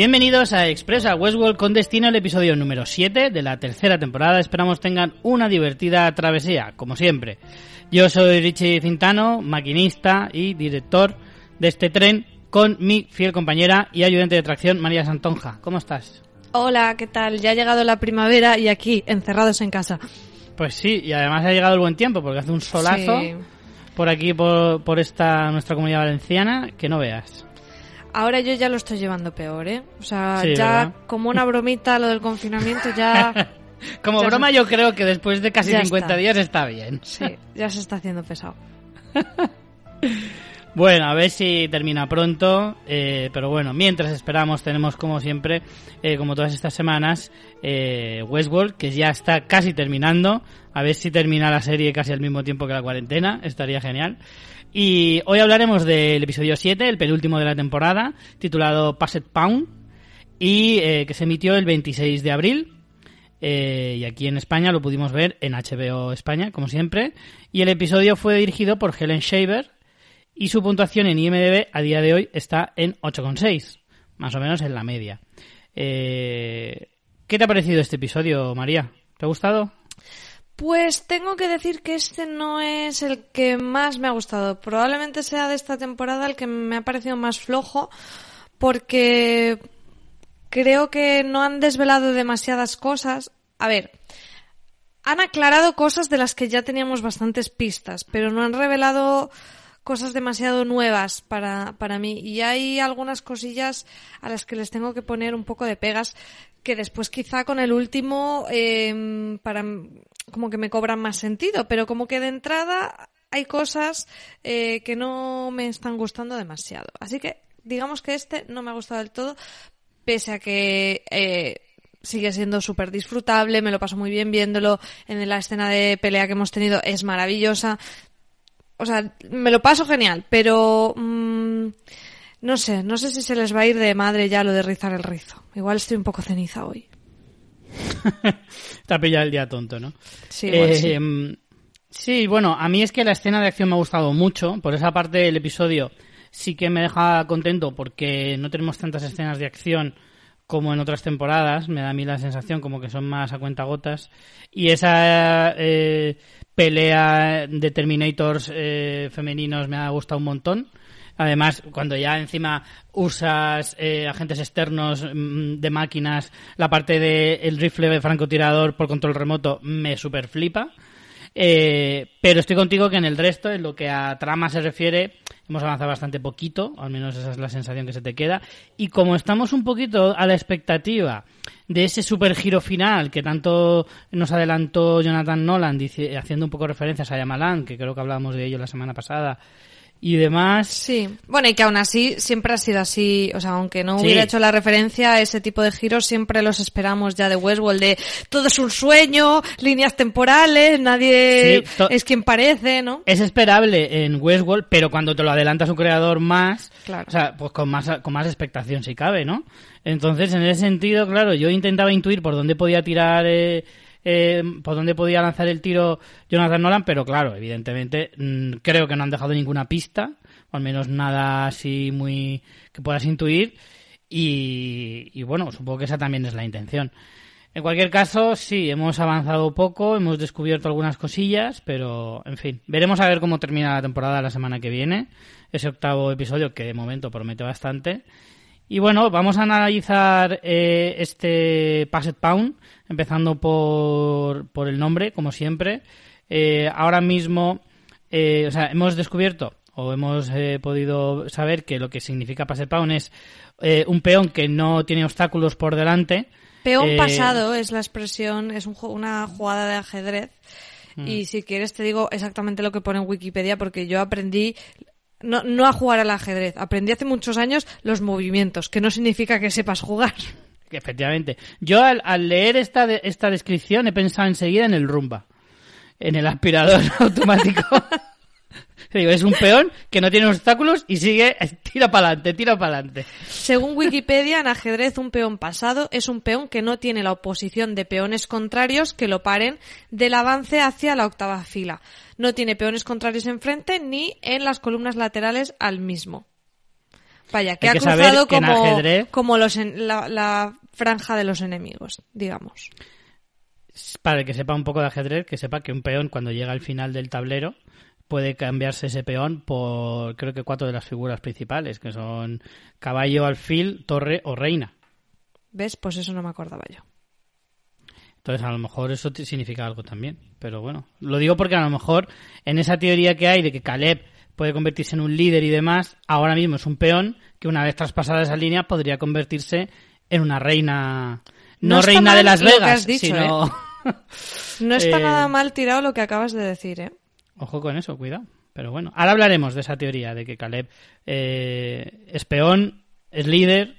Bienvenidos a Expresa Westworld con destino al episodio número 7 de la tercera temporada. Esperamos tengan una divertida travesía, como siempre. Yo soy Richie Cintano, maquinista y director de este tren con mi fiel compañera y ayudante de tracción María Santonja. ¿Cómo estás? Hola, ¿qué tal? Ya ha llegado la primavera y aquí, encerrados en casa. Pues sí, y además ha llegado el buen tiempo porque hace un solazo por aquí, por, por esta nuestra comunidad valenciana, que no veas. Ahora yo ya lo estoy llevando peor, ¿eh? O sea, ya como una bromita lo del confinamiento ya... como broma yo creo que después de casi 50 días está bien. Sí, ya se está haciendo pesado. Bueno, a ver si termina pronto, eh, pero bueno, mientras esperamos tenemos como siempre, eh, como todas estas semanas, eh, Westworld, que ya está casi terminando, a ver si termina la serie casi al mismo tiempo que la cuarentena, estaría genial. Y hoy hablaremos del episodio 7, el penúltimo de la temporada, titulado Passed Pound, y eh, que se emitió el 26 de abril. Eh, y aquí en España lo pudimos ver en HBO España, como siempre. Y el episodio fue dirigido por Helen Shaver. Y su puntuación en IMDb a día de hoy está en 8,6, más o menos en la media. Eh, ¿Qué te ha parecido este episodio, María? ¿Te ha gustado? Pues tengo que decir que este no es el que más me ha gustado. Probablemente sea de esta temporada el que me ha parecido más flojo porque creo que no han desvelado demasiadas cosas. A ver, han aclarado cosas de las que ya teníamos bastantes pistas, pero no han revelado cosas demasiado nuevas para, para mí. Y hay algunas cosillas a las que les tengo que poner un poco de pegas que después quizá con el último eh, para como que me cobran más sentido, pero como que de entrada hay cosas eh, que no me están gustando demasiado. Así que digamos que este no me ha gustado del todo, pese a que eh, sigue siendo súper disfrutable, me lo paso muy bien viéndolo en la escena de pelea que hemos tenido, es maravillosa. O sea, me lo paso genial, pero... Mm, no sé, no sé si se les va a ir de madre ya lo de rizar el rizo. Igual estoy un poco ceniza hoy. Te ha pillado el día tonto, ¿no? Sí, sí. Em, sí, bueno, a mí es que la escena de acción me ha gustado mucho. Por esa parte del episodio sí que me deja contento porque no tenemos tantas escenas de acción como en otras temporadas. Me da a mí la sensación como que son más a cuenta gotas. Y esa eh, pelea de Terminators eh, femeninos me ha gustado un montón. Además, cuando ya encima usas eh, agentes externos mm, de máquinas, la parte del rifle de francotirador por control remoto me super flipa. Eh, pero estoy contigo que en el resto, en lo que a trama se refiere, hemos avanzado bastante poquito, al menos esa es la sensación que se te queda. Y como estamos un poquito a la expectativa de ese super giro final que tanto nos adelantó Jonathan Nolan, haciendo un poco referencias a Yamalan, que creo que hablábamos de ello la semana pasada, y demás. Sí, bueno, y que aún así siempre ha sido así, o sea, aunque no hubiera hecho la referencia a ese tipo de giros, siempre los esperamos ya de Westworld, de todo es un sueño, líneas temporales, nadie es quien parece, ¿no? Es esperable en Westworld, pero cuando te lo adelanta su creador más, claro. o sea, pues con más, con más expectación si cabe, ¿no? Entonces, en ese sentido, claro, yo intentaba intuir por dónde podía tirar... Eh, eh, por dónde podía lanzar el tiro Jonathan Nolan, pero claro, evidentemente mm, creo que no han dejado ninguna pista, o al menos nada así muy que puedas intuir, y, y bueno, supongo que esa también es la intención. En cualquier caso, sí, hemos avanzado poco, hemos descubierto algunas cosillas, pero en fin, veremos a ver cómo termina la temporada la semana que viene, ese octavo episodio que de momento promete bastante. Y bueno, vamos a analizar eh, este Passed Pound, empezando por, por el nombre, como siempre. Eh, ahora mismo, eh, o sea, hemos descubierto o hemos podido saber que lo que significa Passed Pound es un peón que no tiene obstáculos por delante. Peón pasado es la expresión, es un, una jugada de ajedrez. Mm. Y si quieres te digo exactamente lo que pone en Wikipedia porque yo aprendí no, no a jugar al ajedrez. Aprendí hace muchos años los movimientos, que no significa que sepas jugar. Efectivamente. Yo al, al leer esta, esta descripción he pensado enseguida en el rumba, en el aspirador automático. Es un peón que no tiene obstáculos y sigue, tira para adelante, tira para adelante. Según Wikipedia, en ajedrez un peón pasado es un peón que no tiene la oposición de peones contrarios que lo paren del avance hacia la octava fila. No tiene peones contrarios enfrente ni en las columnas laterales al mismo. Vaya, que Hay ha que cruzado ajedrez- como los en- la, la franja de los enemigos, digamos. Para el que sepa un poco de ajedrez, que sepa que un peón cuando llega al final del tablero puede cambiarse ese peón por creo que cuatro de las figuras principales, que son caballo, alfil, torre o reina. ¿Ves? Pues eso no me acordaba yo. Entonces, a lo mejor eso significa algo también. Pero bueno, lo digo porque a lo mejor en esa teoría que hay de que Caleb puede convertirse en un líder y demás, ahora mismo es un peón que una vez traspasada esa línea podría convertirse en una reina. No, reina de Las Vegas, dicho, sino. No está Eh, nada mal tirado lo que acabas de decir, ¿eh? Ojo con eso, cuidado. Pero bueno, ahora hablaremos de esa teoría de que Caleb eh, es peón, es líder.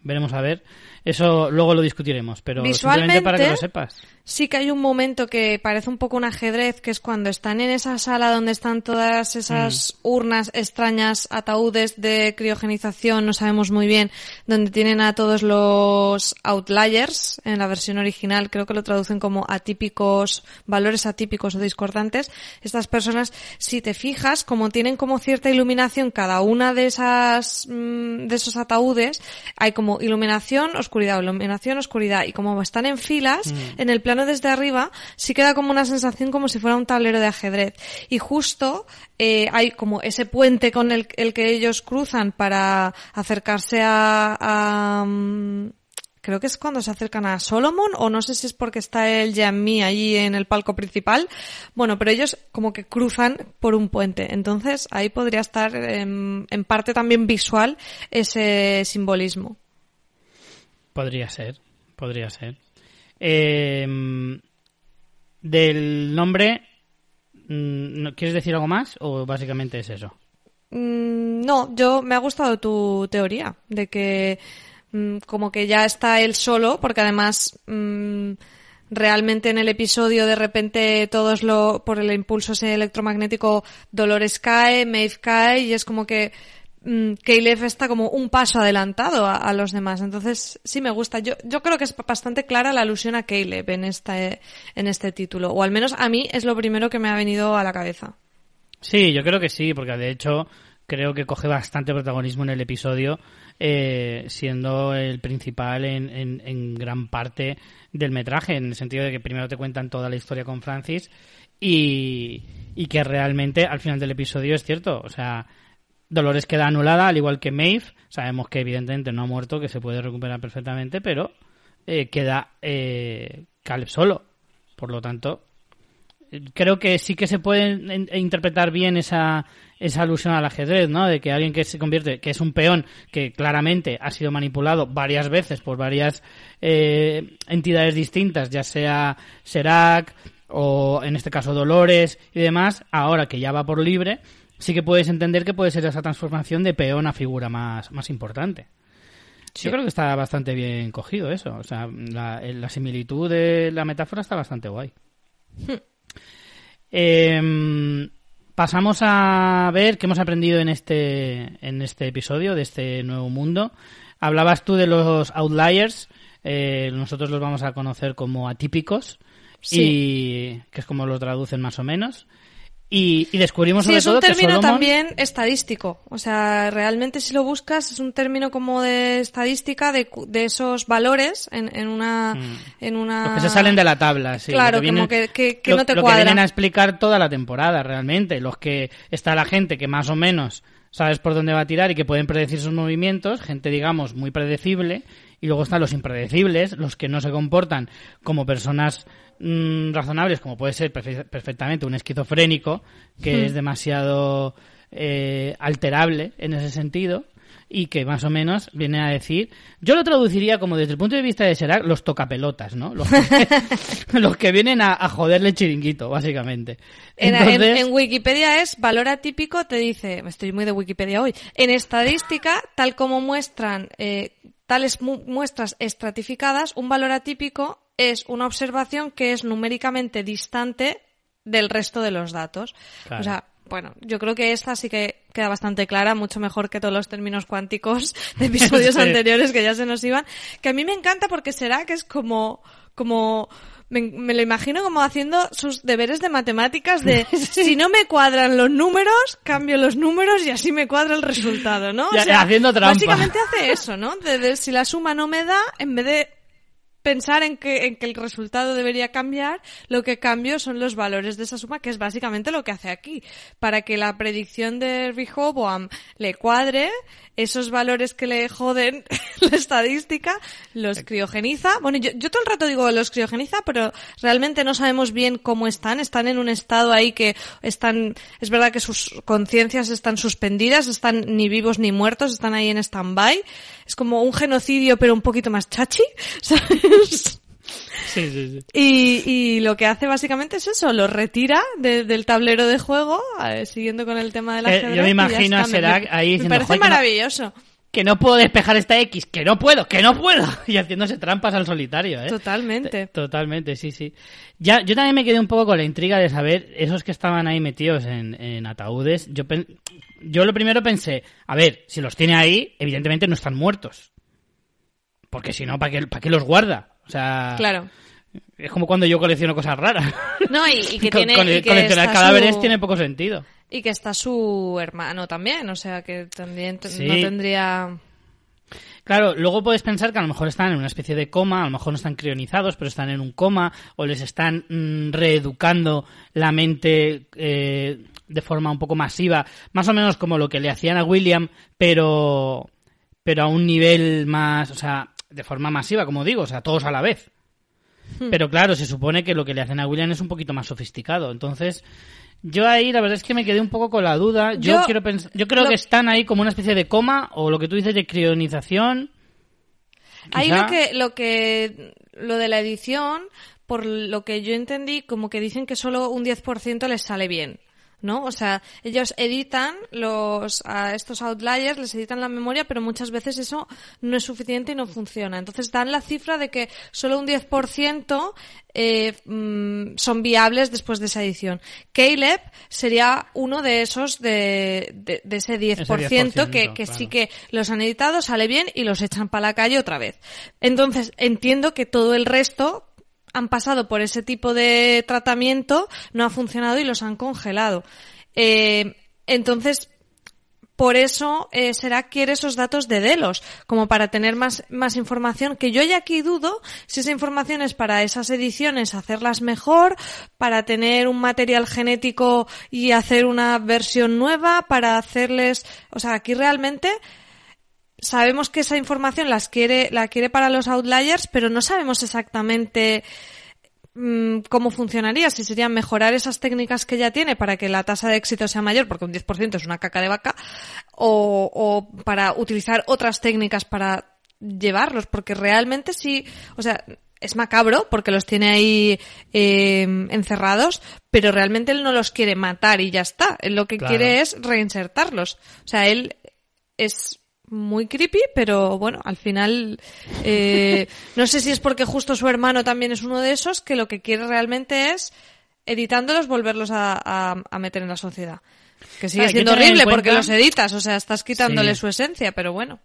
Veremos a ver. Eso luego lo discutiremos, pero simplemente para que lo sepas. Sí que hay un momento que parece un poco un ajedrez, que es cuando están en esa sala donde están todas esas Mm. urnas extrañas, ataúdes de criogenización, no sabemos muy bien, donde tienen a todos los outliers, en la versión original creo que lo traducen como atípicos, valores atípicos o discordantes. Estas personas, si te fijas, como tienen como cierta iluminación cada una de esas, mm, de esos ataúdes, hay como iluminación, oscuridad, iluminación, oscuridad, y como están en filas, en el plano desde arriba, sí queda como una sensación como si fuera un tablero de ajedrez. Y justo eh, hay como ese puente con el, que ellos cruzan para acercarse a, mm, creo que es cuando se acercan a Solomon, o no sé si es porque está el Yami allí en el palco principal. Bueno, pero ellos como que cruzan por un puente. Entonces ahí podría estar em, en parte también visual ese simbolismo. Podría ser, podría ser. Eh, del nombre, mm, ¿no- ¿quieres decir algo más o básicamente es eso? Mm, No, yo me ha gustado tu teoría de que mm, como que ya está él solo, porque además realmente en el episodio de repente todos lo por el impulso electromagnético Dolores cae, Maeve cae y es como que Caleb está como un paso adelantado a, los demás. Entonces sí me gusta. Yo yo creo que es bastante clara la alusión a Caleb en este en este título, o al menos a mí es lo primero que me ha venido a la cabeza. Sí, yo creo que sí, porque de hecho creo que coge bastante protagonismo en el episodio, eh, siendo el principal en, en- en gran parte del metraje, en el sentido de que primero te cuentan toda la historia con Francis y, y que realmente al final del episodio es cierto, o sea, Dolores queda anulada, al igual que Maeve, sabemos que evidentemente no ha muerto, que se puede recuperar perfectamente, pero eh, queda eh, Caleb solo, por lo tanto creo que sí que se puede in- interpretar bien esa, esa alusión al ajedrez, ¿no? De que alguien que se convierte, que es un peón que claramente ha sido manipulado varias veces por varias eh, entidades distintas, ya sea Serac o en este caso Dolores y demás, ahora que ya va por libre, sí que puedes entender que puede ser esa transformación de peón a figura más, más importante. Sí. Yo creo que está bastante bien cogido eso. O sea, la, la similitud de la metáfora está bastante guay. Em, pasamos a ver qué hemos aprendido en este, en este episodio de este nuevo mundo. Hablabas tú de los outliers. eh, nosotros los vamos a conocer como atípicos. Sí. Y que es como lo traducen más o menos. Y, y descubrimos Sí, sobre es todo un que término Solomon- también estadístico. O sea, realmente si lo buscas es un término como de estadística de, de esos valores en, en una... En una... Mm. Los que se salen de la tabla, sí. Claro, que como vienen- que- que- que lo- no te lo cuadra. que vienen a explicar toda la temporada, realmente. Los que está la gente que más o menos sabes por dónde va a tirar y que pueden predecir sus movimientos, gente, digamos, muy predecible. Y luego están los impredecibles, los que no se comportan como personas mm, razonables, como puede ser perfe- perfectamente un esquizofrénico, que Hmm. es demasiado eh, alterable en ese sentido y que más o menos viene a decir, yo lo traduciría como desde el punto de vista de Serac, los tocapelotas, ¿no? Los que, los que vienen a, a joderle el chiringuito, básicamente. En, en- Entonces, en Wikipedia es valor atípico, te dice, estoy muy de Wikipedia hoy. En estadística, tal como muestran eh, tales mu- muestras estratificadas, un valor atípico es una observación que es numéricamente distante del resto de los datos. Claro. O sea, bueno, yo creo que esta sí que queda bastante clara, mucho mejor que todos los términos cuánticos de episodios Sí. anteriores que ya se nos iban. Que a mí me encanta porque será que es como, como me, me lo imagino como haciendo sus deberes de matemáticas de si no me cuadran los números, cambio los números y así me cuadra el resultado, ¿no? O Ya, sea, haciendo trampa. Básicamente hace eso, ¿no? De- de si la suma no me da, en vez de pensar en que, en que el resultado debería cambiar, lo que cambio son los valores de esa suma, que es básicamente lo que hace aquí. Para que la predicción de Rehoboam le cuadre, esos valores que le joden la estadística, los criogeniza. Bueno, yo, yo todo el rato digo los criogeniza, pero realmente no sabemos bien cómo están. Están en un estado ahí que están, es verdad que sus conciencias están suspendidas, están ni vivos ni muertos, están ahí en stand-by. Es como un genocidio, pero un poquito más chachi, ¿sabes? Sí, sí, sí. Y, y lo que hace básicamente es eso, lo retira de- del tablero de juego, eh, siguiendo con el tema de la Eh, yo me imagino a Serac ahí Me diciendo, parece "Joder, que no- maravilloso. Que no puedo despejar esta X, que no puedo, que no puedo. Y haciéndose trampas al solitario, ¿eh? Totalmente. Totalmente, sí, sí. Ya, yo también me quedé un poco con la intriga de saber esos que estaban ahí metidos en, en ataúdes. Yo, yo lo primero pensé, a ver, si los tiene ahí, evidentemente no están muertos. Porque si no, ¿para qué, ¿para qué los guarda? O sea, Claro. es como cuando yo colecciono cosas raras. No, y, y que tiene... y que coleccionar cadáveres su- tiene poco sentido. Y que está su hermano también, o sea que también Sí. no tendría... Claro, luego puedes pensar que a lo mejor están en una especie de coma, a lo mejor no están crionizados, pero están en un coma, o les están mm, reeducando la mente eh, de forma un poco masiva, más o menos como lo que le hacían a William, pero, pero a un nivel más, o sea, de forma masiva, como digo, o sea, todos a la vez. Pero claro, se supone que lo que le hacen a William es un poquito más sofisticado. Entonces, yo ahí la verdad es que me quedé un poco con la duda. Yo, Yo- quiero pens- yo creo lo- que están ahí como una especie de coma o lo que tú dices de crionización. Ahí lo que, lo que, lo de la edición, por lo que yo entendí, como que dicen que solo un 10% les sale bien. ¿No? O sea, ellos editan los, a estos outliers, les editan la memoria, pero muchas veces eso no es suficiente y no funciona. Entonces dan la cifra de que solo un 10% eh, mm, son viables después de esa edición. Caleb sería uno de esos de, de, de ese 10%, que, que sí que los han editado, sale bien y los echan para la calle otra vez. Entonces, entiendo que todo el resto han pasado por ese tipo de tratamiento, no ha funcionado y los han congelado. Eh, entonces, por eso eh, será quiere esos datos de Delos, como para tener más, más información, que yo ya aquí dudo si esa información es para esas ediciones hacerlas mejor, para tener un material genético y hacer una versión nueva, para hacerles, o sea, aquí realmente sabemos que esa información las quiere, la quiere para los outliers, pero no sabemos exactamente mm, cómo funcionaría, si sería mejorar esas técnicas que ya tiene para que la tasa de éxito sea mayor, porque un 10% es una caca de vaca, o, o para utilizar otras técnicas para llevarlos, porque realmente sí, o sea, es macabro porque los tiene ahí eh, encerrados, pero realmente él no los quiere matar y ya está. Él lo que Claro. quiere es reinsertarlos. O sea, él es muy creepy, pero bueno, al final eh, no sé si es porque justo su hermano también es uno de esos que lo que quiere realmente es editándolos volverlos a, a- a meter en la sociedad. Que sigue siendo horrible porque los editas, o sea, estás quitándole Sí. su esencia, pero bueno.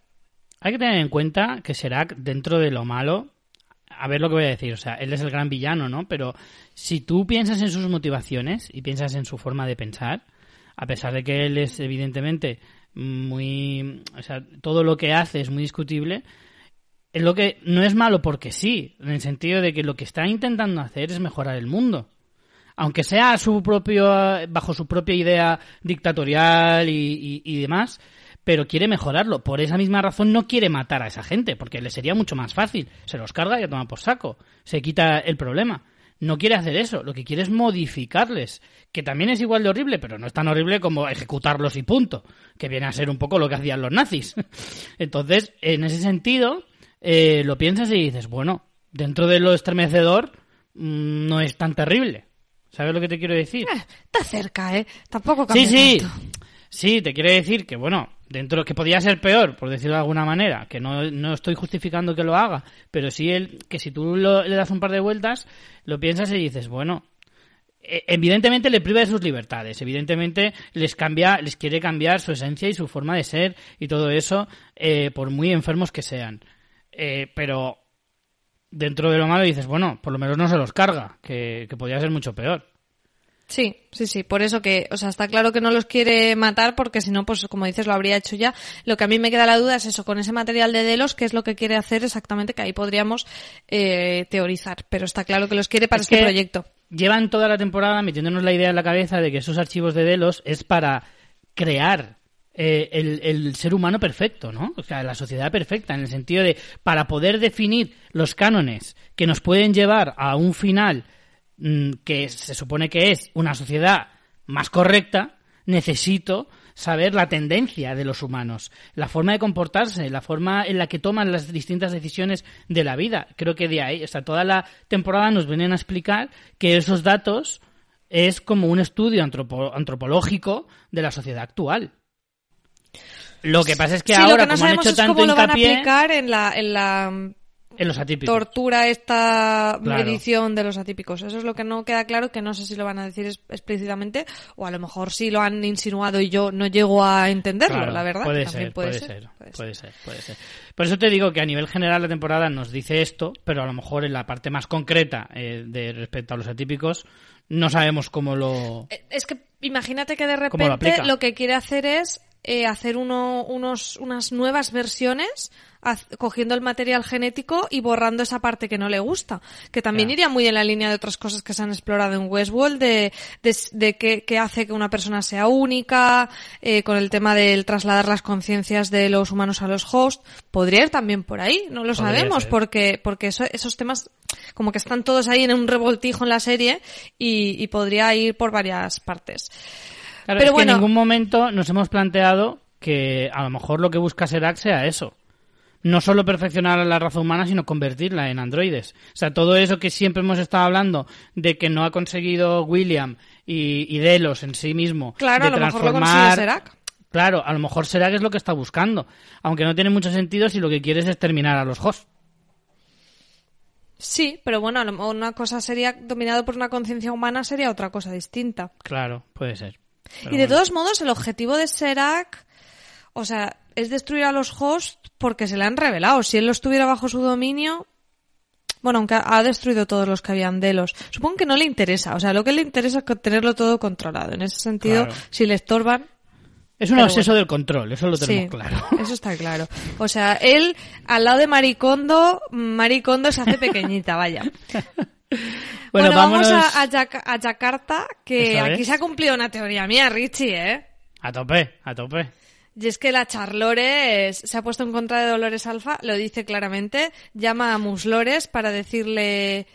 Hay que tener en cuenta que Serac, dentro de lo malo, a ver lo que voy a decir, o sea, él es el gran villano, ¿no? Pero si tú piensas en sus motivaciones y piensas en su forma de pensar, a pesar de que él es evidentemente muy, o sea, todo lo que hace es muy discutible, es lo que no es malo porque sí, en el sentido de que lo que está intentando hacer es mejorar el mundo. Aunque sea su propio, bajo su propia idea dictatorial y, y- y demás, pero quiere mejorarlo. Por esa misma razón no quiere matar a esa gente, porque le sería mucho más fácil. Se los carga y a tomar por saco. Se quita el problema. No quiere hacer eso, lo que quiere es modificarles, que también es igual de horrible, pero no es tan horrible como ejecutarlos y punto, que viene a ser un poco lo que hacían los nazis. Entonces, en ese sentido, eh, lo piensas y dices, bueno, dentro de lo estremecedor, mm, no es tan terrible. ¿Sabes lo que te quiero decir? Eh, está cerca, ¿eh? Tampoco Sí, cambia sí. tanto. Sí, te quiere decir que, bueno, dentro que podía ser peor, por decirlo de alguna manera, que no, no estoy justificando que lo haga, pero sí el, que si tú lo- le das un par de vueltas, lo piensas y dices, bueno, eh, evidentemente le priva de sus libertades, evidentemente les cambia, les quiere cambiar su esencia y su forma de ser y todo eso, eh, por muy enfermos que sean. Eh, pero dentro de lo malo dices, bueno, por lo menos no se los carga, que, que podría ser mucho peor. Sí, sí, sí. Por eso que, o sea, está claro que no los quiere matar porque si no, pues como dices, lo habría hecho ya. Lo que a mí me queda la duda es eso, con ese material de Delos, qué es lo que quiere hacer exactamente, que ahí podríamos eh, teorizar. Pero está claro que los quiere para Es este proyecto. Llevan toda la temporada metiéndonos la idea en la cabeza de que esos archivos de Delos es para crear eh, el, el ser humano perfecto, ¿no? O sea, la sociedad perfecta, en el sentido de, para poder definir los cánones que nos pueden llevar a un final que se supone que es una sociedad más correcta, necesito saber la tendencia de los humanos, la forma de comportarse, la forma en la que toman las distintas decisiones de la vida. Creo que de ahí, o sea, toda la temporada nos vienen a explicar que esos datos es como un estudio antropo- antropológico de la sociedad actual. Lo que pasa es que sí, ahora, lo que no como han hecho tanto cómo lo van a hincapié aplicar en la, en la en los atípicos. tortura, esta Claro. medición de los atípicos. Eso es lo que no queda claro, que no sé si lo van a decir explícitamente o a lo mejor sí lo han insinuado y yo no llego a entenderlo, Claro, la verdad. Puede También ser, puede, ser, puede puede ser, puede ser. Por eso te digo que a nivel general la temporada nos dice esto, pero a lo mejor en la parte más concreta eh, de respecto a los atípicos no sabemos cómo lo. Eh, Es que imagínate que de ¿Cómo lo repente lo, que quiere hacer es eh, hacer uno, unos, unas nuevas versiones cogiendo el material genético y borrando esa parte que no le gusta. Que también Claro. iría muy en la línea de otras cosas que se han explorado en Westworld, de, de, de qué, qué hace que una persona sea única, eh, con el tema del trasladar las conciencias de los humanos a los hosts. Podría ir también por ahí, no lo Podría sabemos, ser. porque, porque eso- esos temas como que están todos ahí en un revoltijo en la serie y, y podría ir por varias partes. Claro, Pero es que bueno. en ningún momento nos hemos planteado que a lo mejor lo que busca Serac sea eso. No solo perfeccionar a la raza humana, sino convertirla en androides. O sea, todo eso que siempre hemos estado hablando de que no ha conseguido William y, y Delos en sí mismo. Claro, de a lo mejor lo consigue Serac. Claro, a lo mejor Serac es lo que está buscando. Aunque no tiene mucho sentido si lo que quieres es terminar a los hosts. Sí, pero bueno, a lo mejor una cosa sería dominado por una conciencia humana sería otra cosa distinta. Claro, puede ser. Pero y de bueno. todos modos, el objetivo de Serac, o sea, es destruir a los hosts porque se le han revelado. Si él los tuviera bajo su dominio, bueno, aunque ha destruido todos los que habían de los. Supongo que no le interesa. O sea, lo que le interesa es tenerlo todo controlado. En ese sentido, Claro. si le estorban, Es un obseso bueno. del control, eso lo tenemos sí, claro. eso está claro. O sea, él, al lado de Maricondo, Maricondo se hace pequeñita, vaya. Bueno, vamos a, a que aquí se ha cumplido una teoría mía, Richie, ¿eh? a tope, a tope. Y es que la Charlores se ha puesto en contra de Dolores Alfa, lo dice claramente, llama a Muslores para decirle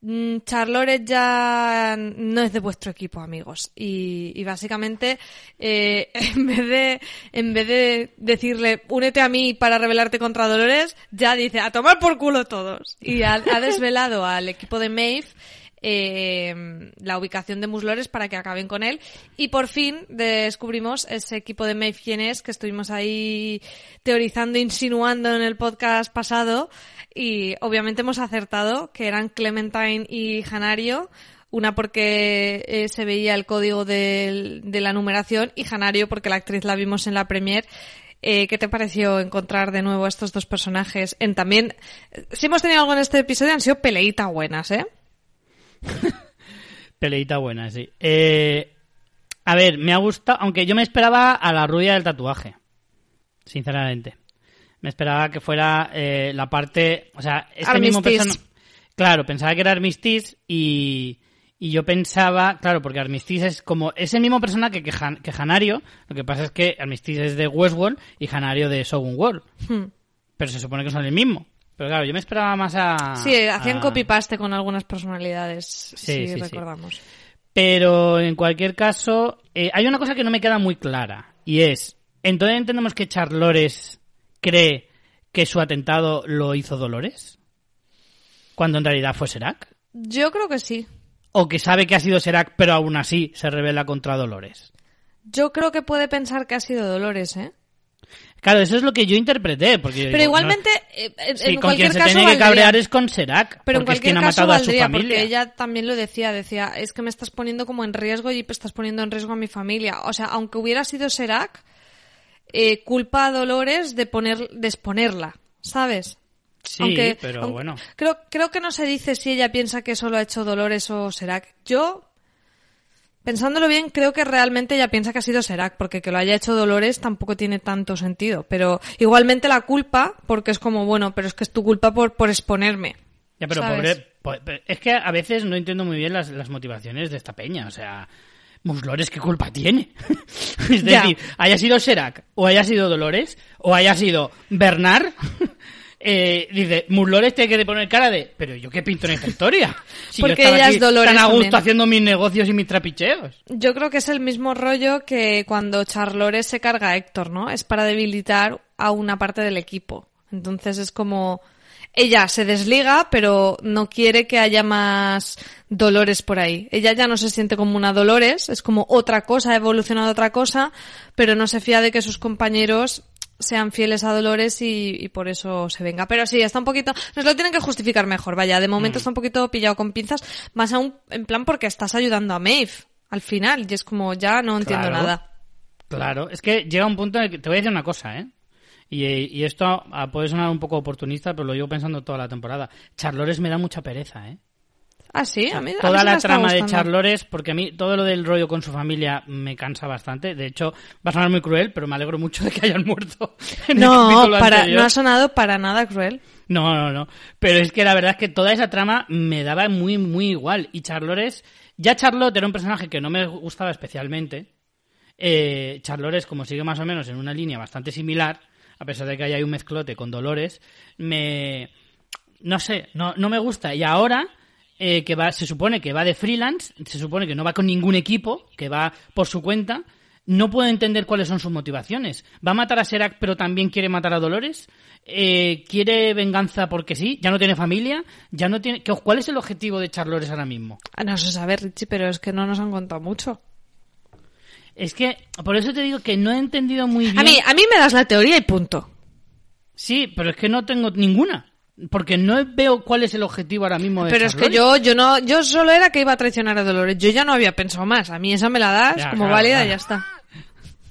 "Mm, Charlores ya no es de vuestro equipo, amigos. Y, y básicamente, eh, en vez de, en vez de decirle únete a mí para rebelarte contra Dolores, ya dice a tomar por culo todos. Y ha, ha desvelado al equipo de Maeve eh, la ubicación de Muslores para que acaben con él. Y por fin descubrimos ese equipo de Maeve es, que estuvimos ahí teorizando, insinuando en el podcast pasado. Y obviamente hemos acertado que eran Clementine y Janario. Una porque eh, se veía el código de la numeración y Janario porque la actriz la vimos en la premier. Eh, ¿Qué te pareció encontrar de nuevo a estos dos personajes? En también, si hemos tenido algo en este episodio, han sido peleitas buenas, ¿eh? Peleita buena, sí. Eh, a ver, me ha gustado, aunque yo me esperaba a la rubia del tatuaje, sinceramente. Me esperaba que fuera eh, la parte, o sea, este mismo Armistice. persona. Claro, pensaba que era Armistice y, y yo pensaba, claro, porque Armistice es como ese mismo persona que, que, Han- que Hanario, lo que pasa es que Armistice es de Westworld y Hanario de Shogun World, Hmm. pero se supone que son el mismo. Pero claro, yo me esperaba más a... Sí, hacían a- copy-paste con algunas personalidades, Sí, si sí, sí. recordamos. Pero en cualquier caso, eh, hay una cosa que no me queda muy clara. Y es, entonces entendemos que Charlores cree que su atentado lo hizo Dolores. Cuando en realidad fue Serac. Yo creo que sí. O que sabe que ha sido Serac, pero aún así se revela contra Dolores. Yo creo que puede pensar que ha sido Dolores, ¿eh? Claro, eso es lo que yo interpreté. Porque Pero digo, igualmente, no- eh, en, sí, con cualquier quien se tiene que valdría. cabrear es con Serac. Pero en es cualquier quien ha caso matado a su valdría, familia. porque ella también lo decía, decía, es que me estás poniendo como en riesgo y estás poniendo en riesgo a mi familia. O sea, aunque hubiera sido Serac, eh, culpa a Dolores de poner, de exponerla, ¿sabes? Sí, Aunque- pero aunque- bueno. Creo, creo que no se dice si ella piensa que solo ha hecho Dolores o Serac. Yo, pensándolo bien, creo que realmente ella piensa que ha sido Serac, porque que lo haya hecho Dolores tampoco tiene tanto sentido. Pero igualmente la culpa, porque es como, bueno, pero es que es tu culpa por, por exponerme. Ya, pero ¿sabes? pobre. Es que a veces no entiendo muy bien las, las motivaciones de esta peña. O sea, Muslores, ¿qué culpa tiene? es Ya. decir, haya sido Serac, o haya sido Dolores, o haya sido Bernard. Eh, dice, Muslores tiene que poner cara de, pero yo qué pinto en esta historia. Si yo Porque estaba ella aquí es Dolores tan a gusto también. haciendo mis negocios y mis trapicheos. Yo creo que es el mismo rollo que cuando Charlores se carga a Héctor, ¿no? Es para debilitar a una parte del equipo. Entonces es como ella se desliga, pero no quiere que haya más Dolores por ahí. Ella ya no se siente como una Dolores, es como otra cosa, ha evolucionado a otra cosa, pero no se fía de que sus compañeros sean fieles a Dolores y, y por eso se venga. Pero sí, está un poquito, nos lo tienen que justificar mejor, vaya, de momento está un poquito pillado con pinzas, más aún en plan porque estás ayudando a Maeve al final y es como ya no entiendo Claro. nada. Claro, es que llega un punto en el que te voy a decir una cosa, ¿eh? Y, y esto ah, puede sonar un poco oportunista, pero lo llevo pensando toda la temporada. Charlores me da mucha pereza, ¿eh? Ah, sí, a mí, a mí Toda me la trama de. Charlores, porque a mí todo lo del rollo con su familia me cansa bastante. De hecho, va a sonar muy cruel, pero me alegro mucho de que hayan muerto. en No, capítulo para, anterior. no ha sonado para nada cruel. No, no, no. Pero es que la verdad es que toda esa trama me daba muy, muy igual. Y Charlores, ya Charlotte era un personaje que no me gustaba especialmente. Eh, Charlores, como sigue más o menos en una línea bastante similar, a pesar de que haya un mezclote con Dolores, me. No sé, no, no me gusta. Y ahora. Eh, que va, se supone que va de freelance, se supone que no va con ningún equipo, que va por su cuenta, no puedo entender cuáles son sus motivaciones. ¿Va a matar a Serac pero también quiere matar a Dolores? Eh, ¿Quiere venganza porque sí? ¿Ya no tiene familia? ¿Ya no tiene... ¿Qué- ¿Cuál es el objetivo de Charlores ahora mismo? Ah, No se sabe, Richie, pero es que no nos han contado mucho. Es que, por eso te digo que no he entendido muy bien... A mí, a mí me das la teoría y punto. Sí, pero es que no tengo ninguna. Porque no veo cuál es el objetivo ahora mismo de Pero es que yo, yo no, yo solo era que iba a traicionar a Dolores. Yo ya no había pensado más. A mí esa me la das Ya, como claro, válida claro. y ya está.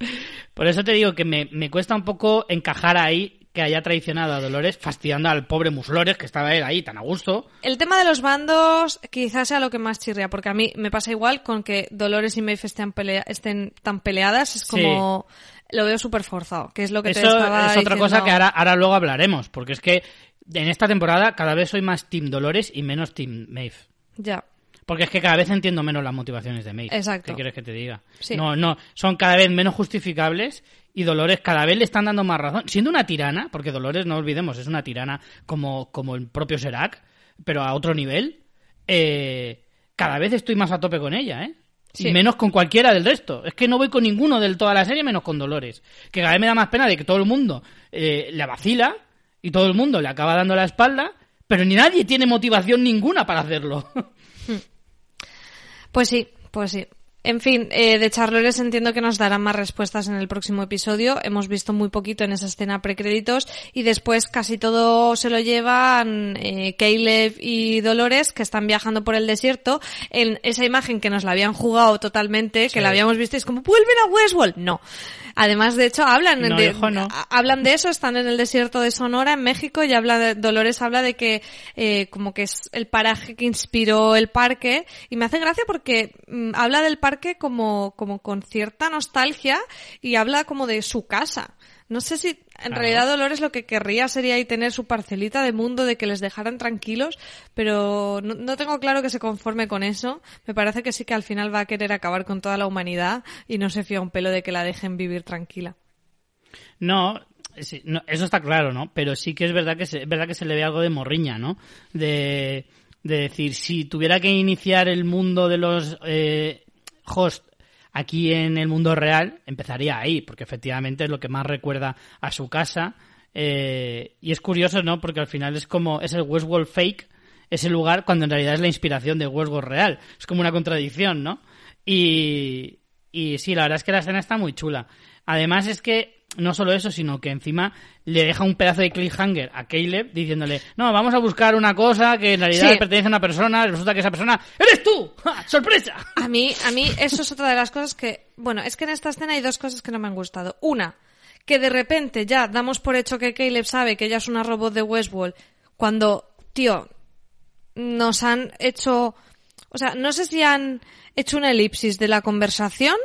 Por eso te digo que me, me cuesta un poco encajar ahí que haya traicionado a Dolores, fastidiando al pobre Muslores, que estaba él ahí tan a gusto. El tema de los bandos quizás sea lo que más chirria, porque a mí me pasa igual con que Dolores y Maeve estén, pelea- estén tan peleadas. Es como... Lo veo súper forzado, que es lo que te Eso estaba es otra diciendo. cosa que ahora, ahora luego hablaremos, porque es que en esta temporada cada vez soy más Team Dolores y menos Team Maeve. Ya. Porque es que cada vez entiendo menos las motivaciones de Maeve. Exacto. ¿Qué quieres que te diga? Sí. No, no, son cada vez menos justificables y Dolores cada vez le están dando más razón. Siendo una tirana, porque Dolores, no olvidemos, es una tirana como, como el propio Serac, pero a otro nivel, eh, cada vez estoy más a tope con ella, ¿eh? Sí. Y menos con cualquiera del resto. Es que no voy con ninguno de toda la serie menos con Dolores. Que cada vez me da más pena de que todo el mundo eh, la vacila y todo el mundo le acaba dando la espalda, pero ni nadie tiene motivación ninguna para hacerlo. Pues sí, pues sí. En fin, eh, de Charlores entiendo que nos darán más respuestas en el próximo episodio. Hemos visto muy poquito en esa escena precréditos y después casi todo se lo llevan eh, Caleb y Dolores que están viajando por el desierto en esa imagen que nos la habían jugado totalmente, que la habíamos visto y es como vuelven a Westworld. No. Además, de hecho, hablan No, de, hijo, no. hablan de eso, están en el desierto de Sonora, en México, y habla de, Dolores habla de que eh, como que es el paraje que inspiró el parque, y me hace gracia porque mm, habla del parque como, como con cierta nostalgia y habla como de su casa. No sé si en realidad Dolores lo que querría sería ahí tener su parcelita de mundo, de que les dejaran tranquilos, pero no, no tengo claro que se conforme con eso. Me parece que sí que al final va a querer acabar con toda la humanidad y no se fía un pelo de que la dejen vivir tranquila. No, sí, no, eso está claro, ¿no? Pero sí que es verdad que se, es verdad que se le ve algo de morriña, ¿no? De, de decir, si tuviera que iniciar el mundo de los eh, hosts aquí en el mundo real, empezaría ahí, porque efectivamente es lo que más recuerda a su casa. eh, y es curioso, ¿no? Porque al final es como, es el Westworld fake, ese lugar, cuando en realidad es la inspiración de Westworld real. Es como una contradicción, ¿no? Y, y sí, la verdad es que la escena está muy chula. Además es que no solo eso, sino que encima le deja un pedazo de cliffhanger a Caleb diciéndole, no, vamos a buscar una cosa que en realidad Sí. pertenece a una persona, resulta que esa persona eres tú. ¡Ja! ¡Sorpresa! A mí, a mí eso es otra de las cosas que, bueno, es que en esta escena hay dos cosas que no me han gustado. Una, que de repente ya damos por hecho que Caleb sabe que ella es una robot de Westworld Cuando, tío, nos han hecho, o sea, no sé si han hecho una elipsis de la conversación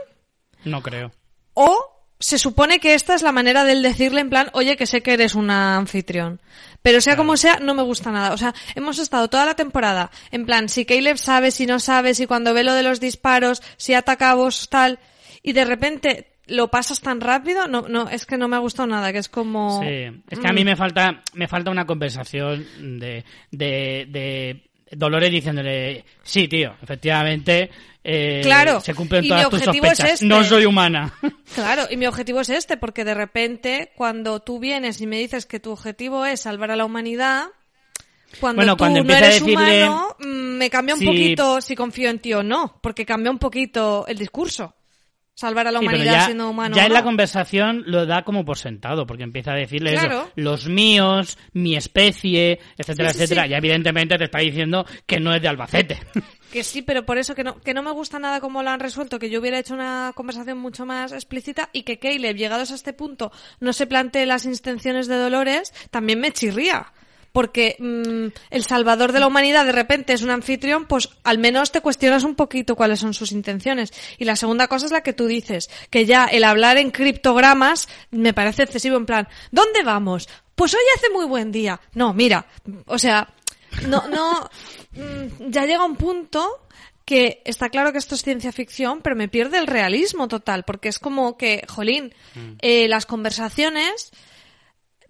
No creo. o se supone que esta es la manera del decirle en plan, oye, que sé que eres una anfitrión. Pero sea como sea, no me gusta nada. O sea, hemos estado toda la temporada en plan, si Caleb sabe, si no sabe, si cuando ve lo de los disparos, si ataca a vos, tal, y de repente lo pasas tan rápido, no, no, es que no me ha gustado nada, que es como... Sí, es que a mí me falta, me falta una conversación de, de, de Dolores diciéndole, sí, tío, efectivamente, eh, Claro, se cumplen y todas mi tus es sospechas. este. No soy humana. Claro, y mi objetivo es este, porque de repente, cuando tú vienes y me dices que tu objetivo es salvar a la humanidad, cuando Bueno, tú cuando no empieza a eres decirle- humano, mm, me cambia un Sí. poquito si confío en ti o no, porque cambia un poquito el discurso. Salvar a la Sí, humanidad ya, siendo humano. ya en la conversación lo da como por sentado, porque empieza a decirle eso, los míos, mi especie, etcétera, Sí, sí, etcétera. Y evidentemente te está diciendo que no es de Albacete. Que sí, pero por eso que no, que no me gusta nada cómo lo han resuelto, que yo hubiera hecho una conversación mucho más explícita y que Caleb, llegados a este punto, no se plantee las intenciones de Dolores, también me chirría. Porque mm, el salvador de la humanidad de repente es un anfitrión, pues al menos te cuestionas un poquito cuáles son sus intenciones. Y la segunda cosa es la que tú dices, que ya el hablar en criptogramas me parece excesivo en plan, ¿dónde vamos? Pues hoy hace muy buen día. No, mira, o sea, no, no, mm, ya llega un punto que está claro que esto es ciencia ficción, pero me pierde el realismo total, porque es como que, jolín, eh, las conversaciones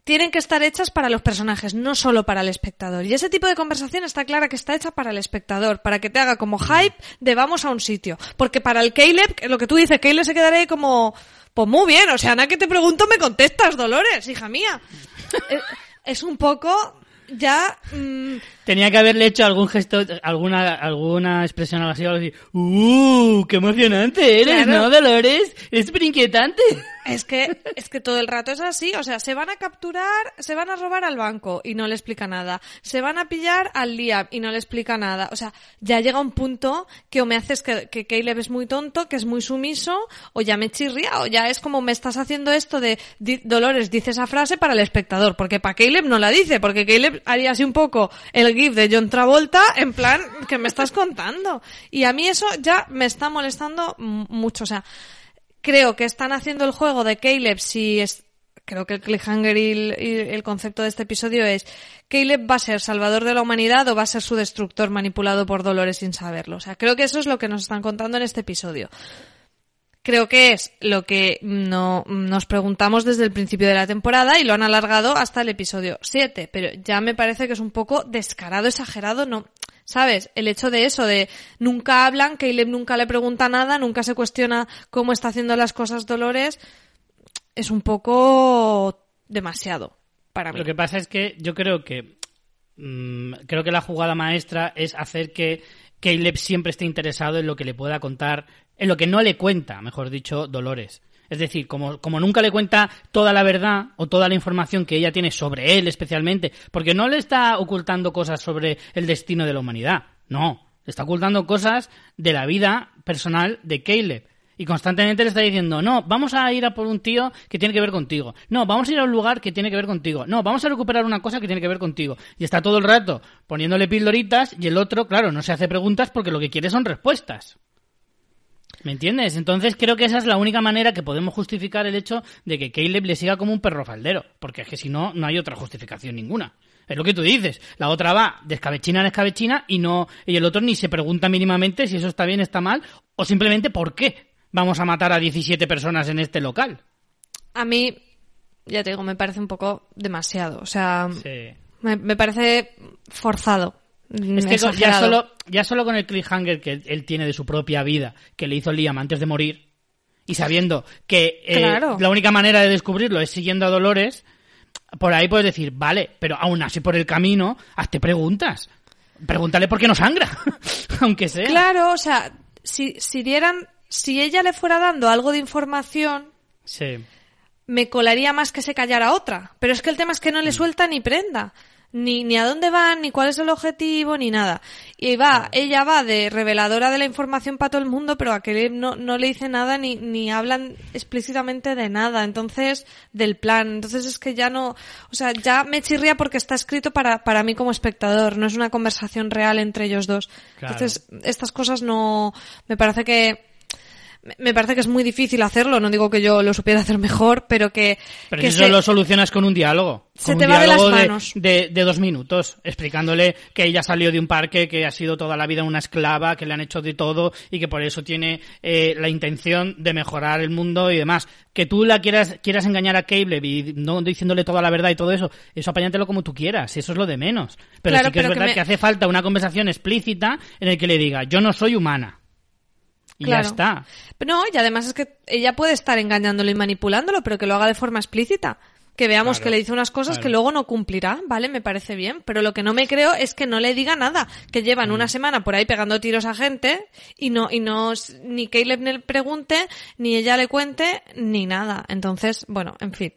tienen que estar hechas para los personajes, no solo para el espectador. Y ese tipo de conversación está clara que está hecha para el espectador, para que te haga como hype de vamos a un sitio. Porque para el Caleb, lo que tú dices, Caleb se quedará ahí como, pues muy bien, o sea, nada que te pregunto me contestas, Dolores, hija mía. es, es un poco ya... mm, Tenía que haberle hecho algún gesto, alguna, alguna expresión así, algo así. ¡Uh! ¡Qué emocionante eres, Claro. ¿no, Dolores? Es inquietante. Es que, es que todo el rato es así, o sea, se van a capturar, se van a robar al banco y no le explica nada. Se van a pillar al Liam y no le explica nada. O sea, ya llega un punto que o me haces que, que Caleb es muy tonto, que es muy sumiso, o ya me chirría, o ya es como me estás haciendo esto de di- Dolores dice esa frase para el espectador, porque para Caleb no la dice, porque Caleb haría así un poco el gif de John Travolta, en plan, que me estás contando. Y a mí eso ya me está molestando mucho, o sea, creo que están haciendo el juego de Caleb si es creo que el cliffhanger y el concepto de este episodio es Caleb va a ser salvador de la humanidad o va a ser su destructor manipulado por Dolores sin saberlo. O sea, creo que eso es lo que nos están contando en este episodio. Creo que es lo que no, nos preguntamos desde el principio de la temporada y lo han alargado hasta el episodio 7, pero ya me parece que es un poco descarado, exagerado, no, ¿sabes? El hecho de eso, de nunca hablan, Caleb nunca le pregunta nada, nunca se cuestiona cómo está haciendo las cosas Dolores, es un poco demasiado para mí. Lo que pasa es que yo creo que mm, creo que la jugada maestra es hacer que Caleb siempre esté interesado en lo que le pueda contar, en lo que no le cuenta, mejor dicho, Dolores. Es decir, como, como nunca le cuenta toda la verdad o toda la información que ella tiene sobre él especialmente, porque no le está ocultando cosas sobre el destino de la humanidad, no, le está ocultando cosas de la vida personal de Caleb. Y constantemente le está diciendo, no, vamos a ir a por un tío que tiene que ver contigo. No, vamos a ir a un lugar que tiene que ver contigo. No, vamos a recuperar una cosa que tiene que ver contigo. Y está todo el rato poniéndole pildoritas y el otro, claro, no se hace preguntas porque lo que quiere son respuestas. ¿Me entiendes? Entonces creo que esa es la única manera que podemos justificar el hecho de que Caleb le siga como un perro faldero. Porque es que si no, no hay otra justificación ninguna. Es lo que tú dices. La otra va de escabechina en escabechina y no, y el otro ni se pregunta mínimamente si eso está bien, está mal, o simplemente por qué vamos a matar a 17 personas en este local. A mí, ya te digo, me parece un poco demasiado. O sea, Sí. me, me parece forzado. Es que ya solo, ya solo con el cliffhanger que él tiene de su propia vida, que le hizo Liam antes de morir, y sabiendo que eh, Claro. la única manera de descubrirlo es siguiendo a Dolores, por ahí puedes decir, vale, pero aún así por el camino, hazte preguntas. Pregúntale por qué no sangra, aunque sea. Claro, o sea, si, si dieran, si ella le fuera dando algo de información, Sí. me colaría más que se callara otra. Pero es que el tema es que no le suelta ni prenda. Ni, ni a dónde van, ni cuál es el objetivo, ni nada. y va, ella va de reveladora de la información para todo el mundo, pero a Caleb no, no le dice nada ni, ni hablan explícitamente de nada, entonces, del plan. Entonces es que ya no, o sea, ya me chirría porque está escrito para, para mí como espectador, no es una conversación real entre ellos dos. Entonces, estas cosas no, me parece que, me parece que es muy difícil hacerlo, no digo que yo lo supiera hacer mejor, pero que... Pero que eso se- lo solucionas con un diálogo. Se con te un va de las diálogo manos. De, de dos minutos, explicándole que ella salió de un parque, que ha sido toda la vida una esclava, que le han hecho de todo y que por eso tiene eh, la intención de mejorar el mundo y demás. Que tú la quieras, quieras engañar a Caleb y no diciéndole toda la verdad y todo eso, eso apáñatelo como tú quieras, eso es lo de menos. Pero Claro, sí que pero es que verdad me- que hace falta una conversación explícita en el que le diga, yo no soy humana. Y Claro. ya está. No, y además es que ella puede estar engañándolo y manipulándolo, pero que lo haga de forma explícita. Que veamos Claro, que le dice unas cosas claro. que luego no cumplirá, ¿vale? Me parece bien. Pero lo que no me creo es que no le diga nada. Que llevan Mm. una semana por ahí pegando tiros a gente y no, y no, ni Caleb le pregunte, ni ella le cuente, ni nada. Entonces, bueno, en fin.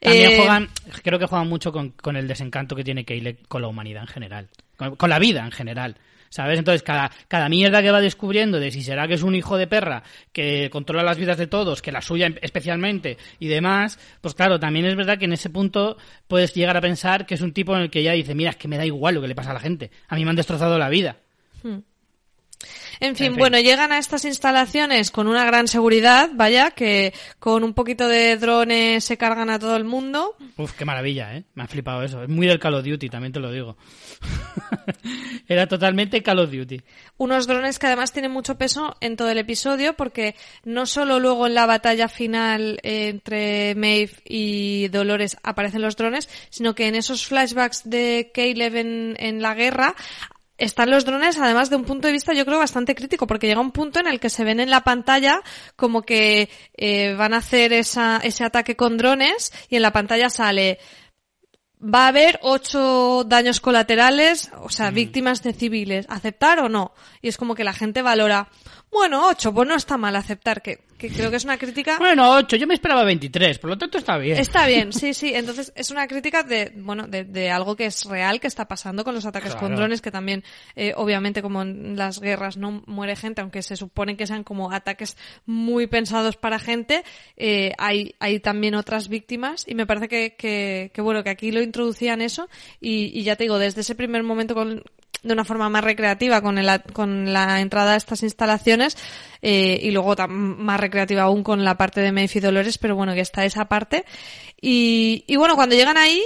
También Eh, juegan, creo que juegan mucho con, con el desencanto que tiene Caleb con la humanidad en general, con, con la vida en general. ¿Sabes? Entonces, cada, cada mierda que va descubriendo de si será que es un hijo de perra que controla las vidas de todos, que la suya em- especialmente y demás, pues claro, también es verdad que en ese punto puedes llegar a pensar que es un tipo en el que ya dice, mira, es que me da igual lo que le pasa a la gente. A mí me han destrozado la vida. En fin, En fin. bueno, llegan a estas instalaciones con una gran seguridad, vaya, que con un poquito de drones se cargan a todo el mundo. Uf, qué maravilla, ¿eh? Me ha flipado eso. Es muy del Call of Duty, también te lo digo. Era totalmente Call of Duty. Unos drones que además tienen mucho peso en todo el episodio porque no solo luego en la batalla final eh, entre Maeve y Dolores aparecen los drones, sino que en esos flashbacks de Caleb en, en la guerra están los drones además de un punto de vista yo creo bastante crítico porque llega un punto en el que se ven en la pantalla como que eh, van a hacer esa, ese ataque con drones y en la pantalla sale va a haber ocho daños colaterales, o sea, víctimas de civiles. ¿Aceptar o no? Y es como que la gente valora, bueno, ocho, pues no está mal aceptar, que, que creo que es una crítica. Bueno, 8, yo me esperaba 23, por lo tanto está bien. Está bien, sí, sí. Entonces es una crítica de, bueno, de, de algo que es real, que está pasando con los ataques con drones, que también, eh, obviamente, como en las guerras no muere gente, aunque se supone que sean como ataques muy pensados para gente, eh, hay, hay también otras víctimas y me parece que, que, que, bueno, que aquí lo introducían eso y, y ya te digo, desde ese primer momento con, de una forma más recreativa con, el, con la entrada a estas instalaciones eh, y luego tam- más recreativa aún con la parte de y Dolores, pero bueno, que está esa parte. Y, y bueno, cuando llegan ahí,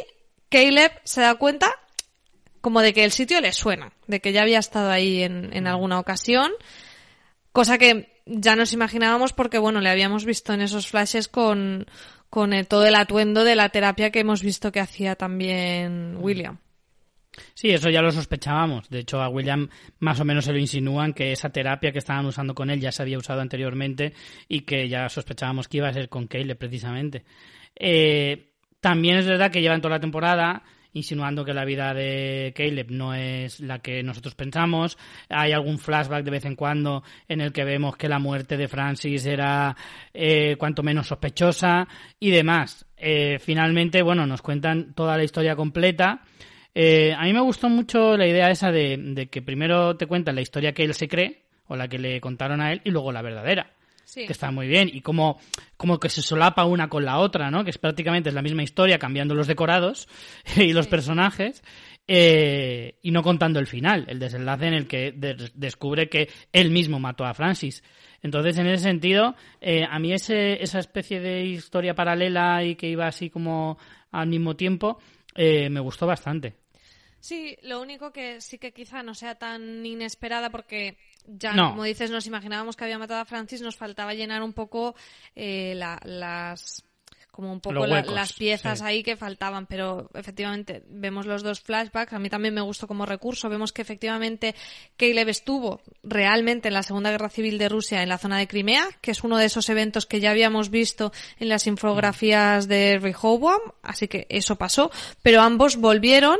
Caleb se da cuenta como de que el sitio le suena, de que ya había estado ahí en, en alguna ocasión, cosa que ya nos imaginábamos porque bueno, le habíamos visto en esos flashes con, con el- todo el atuendo de la terapia que hemos visto que hacía también William. Sí, eso ya lo sospechábamos. De hecho, a William más o menos se lo insinúan que esa terapia que estaban usando con él ya se había usado anteriormente y que ya sospechábamos que iba a ser con Caleb precisamente. Eh, también es verdad que llevan toda la temporada insinuando que la vida de Caleb no es la que nosotros pensamos. Hay algún flashback de vez en cuando en el que vemos que la muerte de Francis era eh, cuanto menos sospechosa y demás. Eh, finalmente, bueno, nos cuentan toda la historia completa. Eh, a mí me gustó mucho la idea esa de, de que primero te cuentan la historia que él se cree o la que le contaron a él y luego la verdadera Sí. que está muy bien y como, como que se solapa una con la otra, ¿no? Que es prácticamente es la misma historia cambiando los decorados y los personajes eh, y no contando el final, el desenlace en el que des- descubre que él mismo mató a Francis. Entonces, en ese sentido, eh, a mí ese, esa especie de historia paralela y que iba así como al mismo tiempo, eh, me gustó bastante. Sí, lo único que sí que quizá no sea tan inesperada porque ya, No. como dices, nos imaginábamos que había matado a Francis, nos faltaba llenar un poco eh, la- las como un poco la- las piezas sí. ahí que faltaban, pero efectivamente vemos los dos flashbacks. A mí también me gustó como recurso. Vemos que efectivamente Caleb estuvo realmente en la Segunda Guerra Civil de Rusia en la zona de Crimea, que es uno de esos eventos que ya habíamos visto en las infografías de Rehoboam, así que eso pasó. Pero ambos volvieron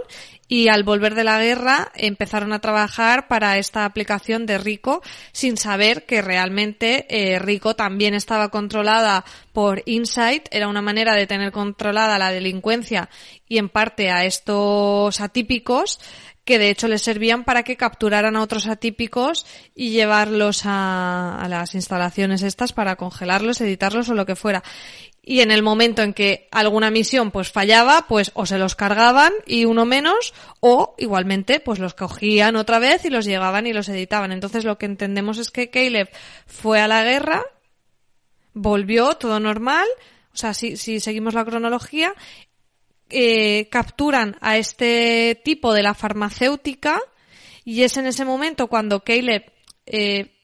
y al volver de la guerra empezaron a trabajar para esta aplicación de Rico sin saber que realmente eh, Rico también estaba controlada por Insight, era una manera de tener controlada la delincuencia y en parte a estos atípicos que de hecho les servían para que capturaran a otros atípicos y llevarlos a, a, las instalaciones estas para congelarlos, editarlos o lo que fuera. Y en el momento en que alguna misión pues fallaba, pues o se los cargaban y uno menos, o igualmente pues los cogían otra vez y los llegaban y los editaban. Entonces lo que entendemos es que Caleb fue a la guerra, volvió, todo normal, o sea, si, si seguimos la cronología, eh, capturan a este tipo de la farmacéutica y es en ese momento cuando Caleb eh,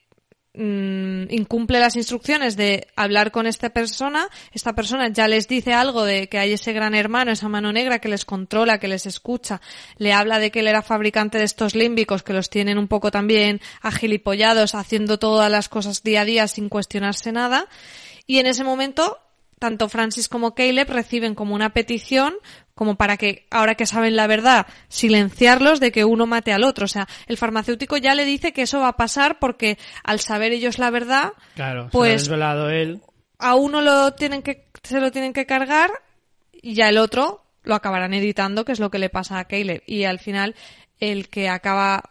mm, incumple las instrucciones de hablar con esta persona, esta persona ya les dice algo de que hay ese gran hermano, esa mano negra que les controla, que les escucha, le habla de que él era fabricante de estos límbicos que los tienen un poco también agilipollados, haciendo todas las cosas día a día sin cuestionarse nada. Y en ese momento tanto Francis como Caleb reciben como una petición como para que, ahora que saben la verdad, silenciarlos de que uno mate al otro. O sea, el farmacéutico ya le dice que eso va a pasar porque al saber ellos la verdad, Claro, pues se lo ha desvelado él. a uno lo tienen que, se lo tienen que cargar y ya el otro lo acabarán editando, que es lo que le pasa a Caleb. Y al final, el que acaba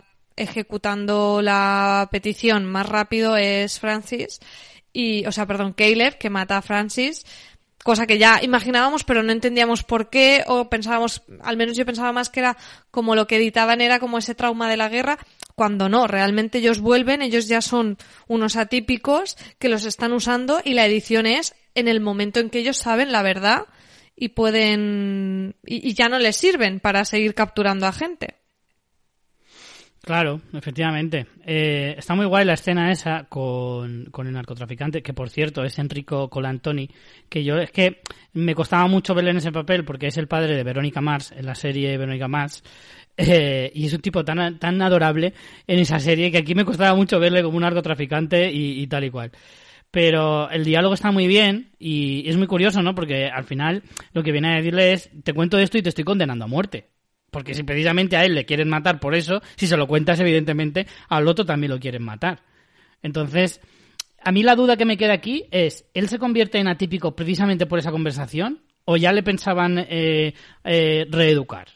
ejecutando la petición más rápido es Francis y, o sea, perdón, Caleb, que mata a Francis, cosa que ya imaginábamos, pero no entendíamos por qué, o pensábamos, al menos yo pensaba más que era como lo que editaban era como ese trauma de la guerra, cuando no, realmente ellos vuelven, ellos ya son unos atípicos que los están usando y la edición es en el momento en que ellos saben la verdad y pueden, y, y ya no les sirven para seguir capturando a gente. Claro, efectivamente. Eh, está muy guay la escena esa con, con el narcotraficante, que por cierto es Enrico Colantoni, que yo es que me costaba mucho verle en ese papel porque es el padre de Verónica Mars en la serie Verónica Mars. eh, y es un tipo tan, tan adorable en esa serie que aquí me costaba mucho verle como un narcotraficante y, y tal y cual. Pero el diálogo está muy bien y es muy curioso, ¿no? Porque al final lo que viene a decirle es, te cuento esto y te estoy condenando a muerte. Porque si precisamente a él le quieren matar por eso, si se lo cuentas, evidentemente, al otro también lo quieren matar. Entonces, a mí la duda que me queda aquí es, ¿él se convierte en atípico precisamente por esa conversación? ¿O ya le pensaban eh, eh, reeducar?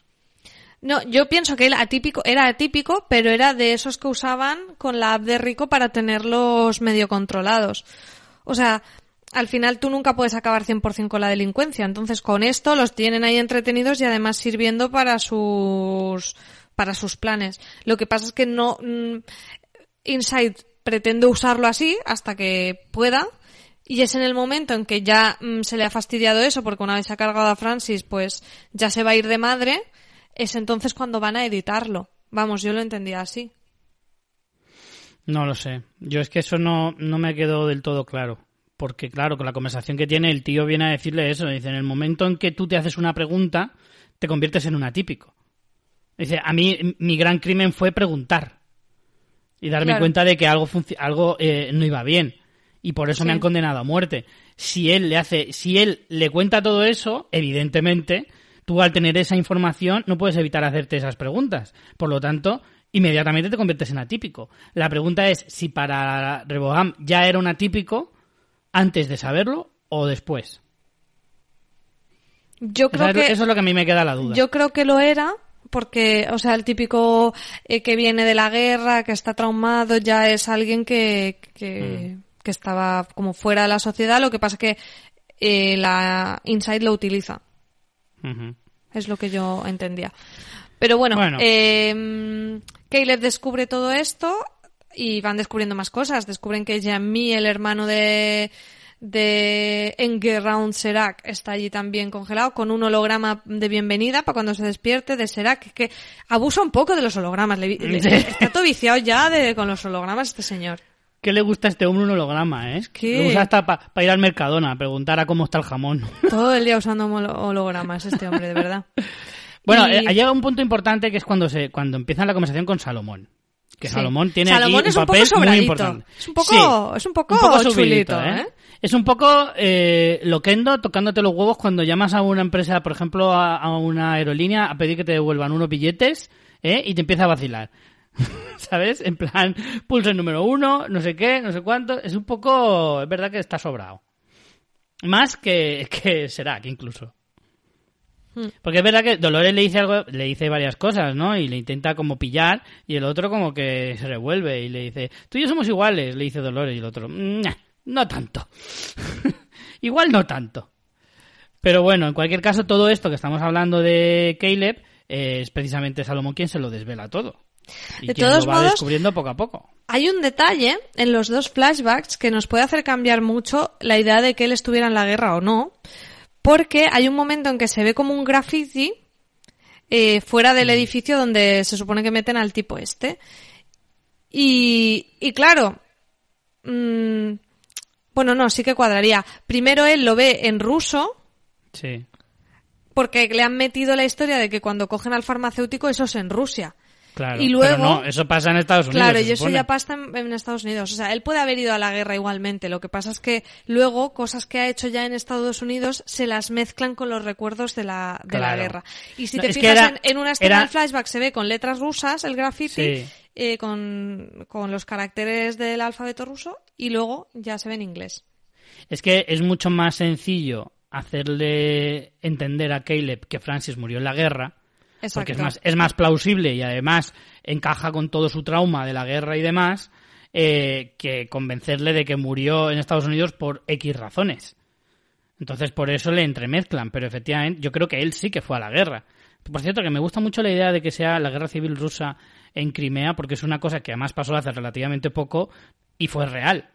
No, yo pienso que él atípico, era atípico, pero era de esos que usaban con la app de Rico para tenerlos medio controlados. O sea, al final tú nunca puedes acabar 100% con la delincuencia. Entonces, con esto los tienen ahí entretenidos y además sirviendo para sus, para sus planes. Lo que pasa es que no, mm, Inside pretende usarlo así hasta que pueda. Y es en el momento en que ya mm, se le ha fastidiado eso, porque una vez se ha cargado a Francis, pues ya se va a ir de madre, es entonces cuando van a editarlo. Vamos, yo lo entendía así. No lo sé. Yo es que eso no, no me quedó del todo claro. Porque, claro, con la conversación que tiene, el tío viene a decirle eso. Dice, en el momento en que tú te haces una pregunta, te conviertes en un atípico. Dice, a mí mi gran crimen fue preguntar. Y darme Claro. cuenta de que algo, algo eh, no iba bien. Y por eso me han condenado a muerte. Si él le hace, si él le cuenta todo eso, evidentemente, tú al tener esa información no puedes evitar hacerte esas preguntas. Por lo tanto, inmediatamente te conviertes en atípico. La pregunta es si para Reboham ya era un atípico antes de saberlo o después. Yo creo Esa es- que Eso es lo que a mí me queda la duda. Yo creo que lo era porque, o sea, el típico eh, que viene de la guerra, que está traumado, ya es alguien que, que, que estaba como fuera de la sociedad. Lo que pasa es que eh, la Inside lo utiliza. Es lo que yo entendía. Pero bueno, Bueno. eh, Caleb descubre todo esto y van descubriendo más cosas. Descubren que Jamie, el hermano de, de Engerround Serac, está allí también congelado con un holograma de bienvenida para cuando se despierte de Serac, que abusa un poco de los hologramas. Le- le- Sí. está todo viciado ya de, con los hologramas este señor. ¿Qué le gusta a este hombre un holograma, eh? que- Lo usa hasta para ir al Mercadona a preguntar a cómo está el jamón. Todo el día usando holo- hologramas este hombre, de verdad. Bueno, Y- eh, ha llegado un punto importante que es cuando se cuando empieza la conversación con Salomón. Que Sí. Salomón tiene Salomón aquí es un un poco papel muy importante. Es un poco- es un poco subidito, chulito, ¿eh? Es un poco eh, loquendo tocándote los huevos cuando llamas a una empresa, por ejemplo, a, a una aerolínea a pedir que te devuelvan unos billetes ¿eh? y te empieza a vacilar. ¿Sabes? En plan, pulso el número uno, no sé qué, no sé cuánto. Es un poco... Es verdad que está sobrado. Más que, que será, que incluso. Hmm. Porque es verdad que Dolores le dice algo, le dice varias cosas, ¿no? Y le intenta como pillar y el otro como que se revuelve y le dice, tú y yo somos iguales, le dice Dolores y el otro, "Nah, no tanto. Igual no tanto. Pero bueno, en cualquier caso, todo esto que estamos hablando de Caleb eh, es precisamente Salomón quien se lo desvela todo. Y De quien todos lo va modos- descubriendo poco a poco. Hay un detalle en los dos flashbacks que nos puede hacer cambiar mucho la idea de que él estuviera en la guerra o no, porque hay un momento en que se ve como un graffiti eh, fuera del edificio donde se supone que meten al tipo este. Y, y claro, mm, bueno, no, sí que cuadraría. Primero él lo ve en ruso, Sí. porque le han metido la historia de que cuando cogen al farmacéutico eso es en Rusia. Claro. Y Pero luego- no, eso pasa en Estados Unidos. Claro, y eso ya pasa en, en Estados Unidos. O sea, él puede haber ido a la guerra igualmente. Lo que pasa es que luego cosas que ha hecho ya en Estados Unidos se las mezclan con los recuerdos de la, de la guerra. Y si No, te fijas era- en, en una escena era- del flashback se ve con letras rusas el graffiti Sí. eh, con, con los caracteres del alfabeto ruso y luego ya se ve en inglés. Es que es mucho más sencillo hacerle entender a Caleb que Francis murió en la guerra, Exacto. porque es más, es más plausible y además encaja con todo su trauma de la guerra y demás, eh, que convencerle de que murió en Estados Unidos por X razones. Entonces por eso le entremezclan, pero efectivamente yo creo que él sí que fue a la guerra. Por cierto, que me gusta mucho la idea de que sea la guerra civil rusa en Crimea, porque es una cosa que además pasó hace relativamente poco y fue real.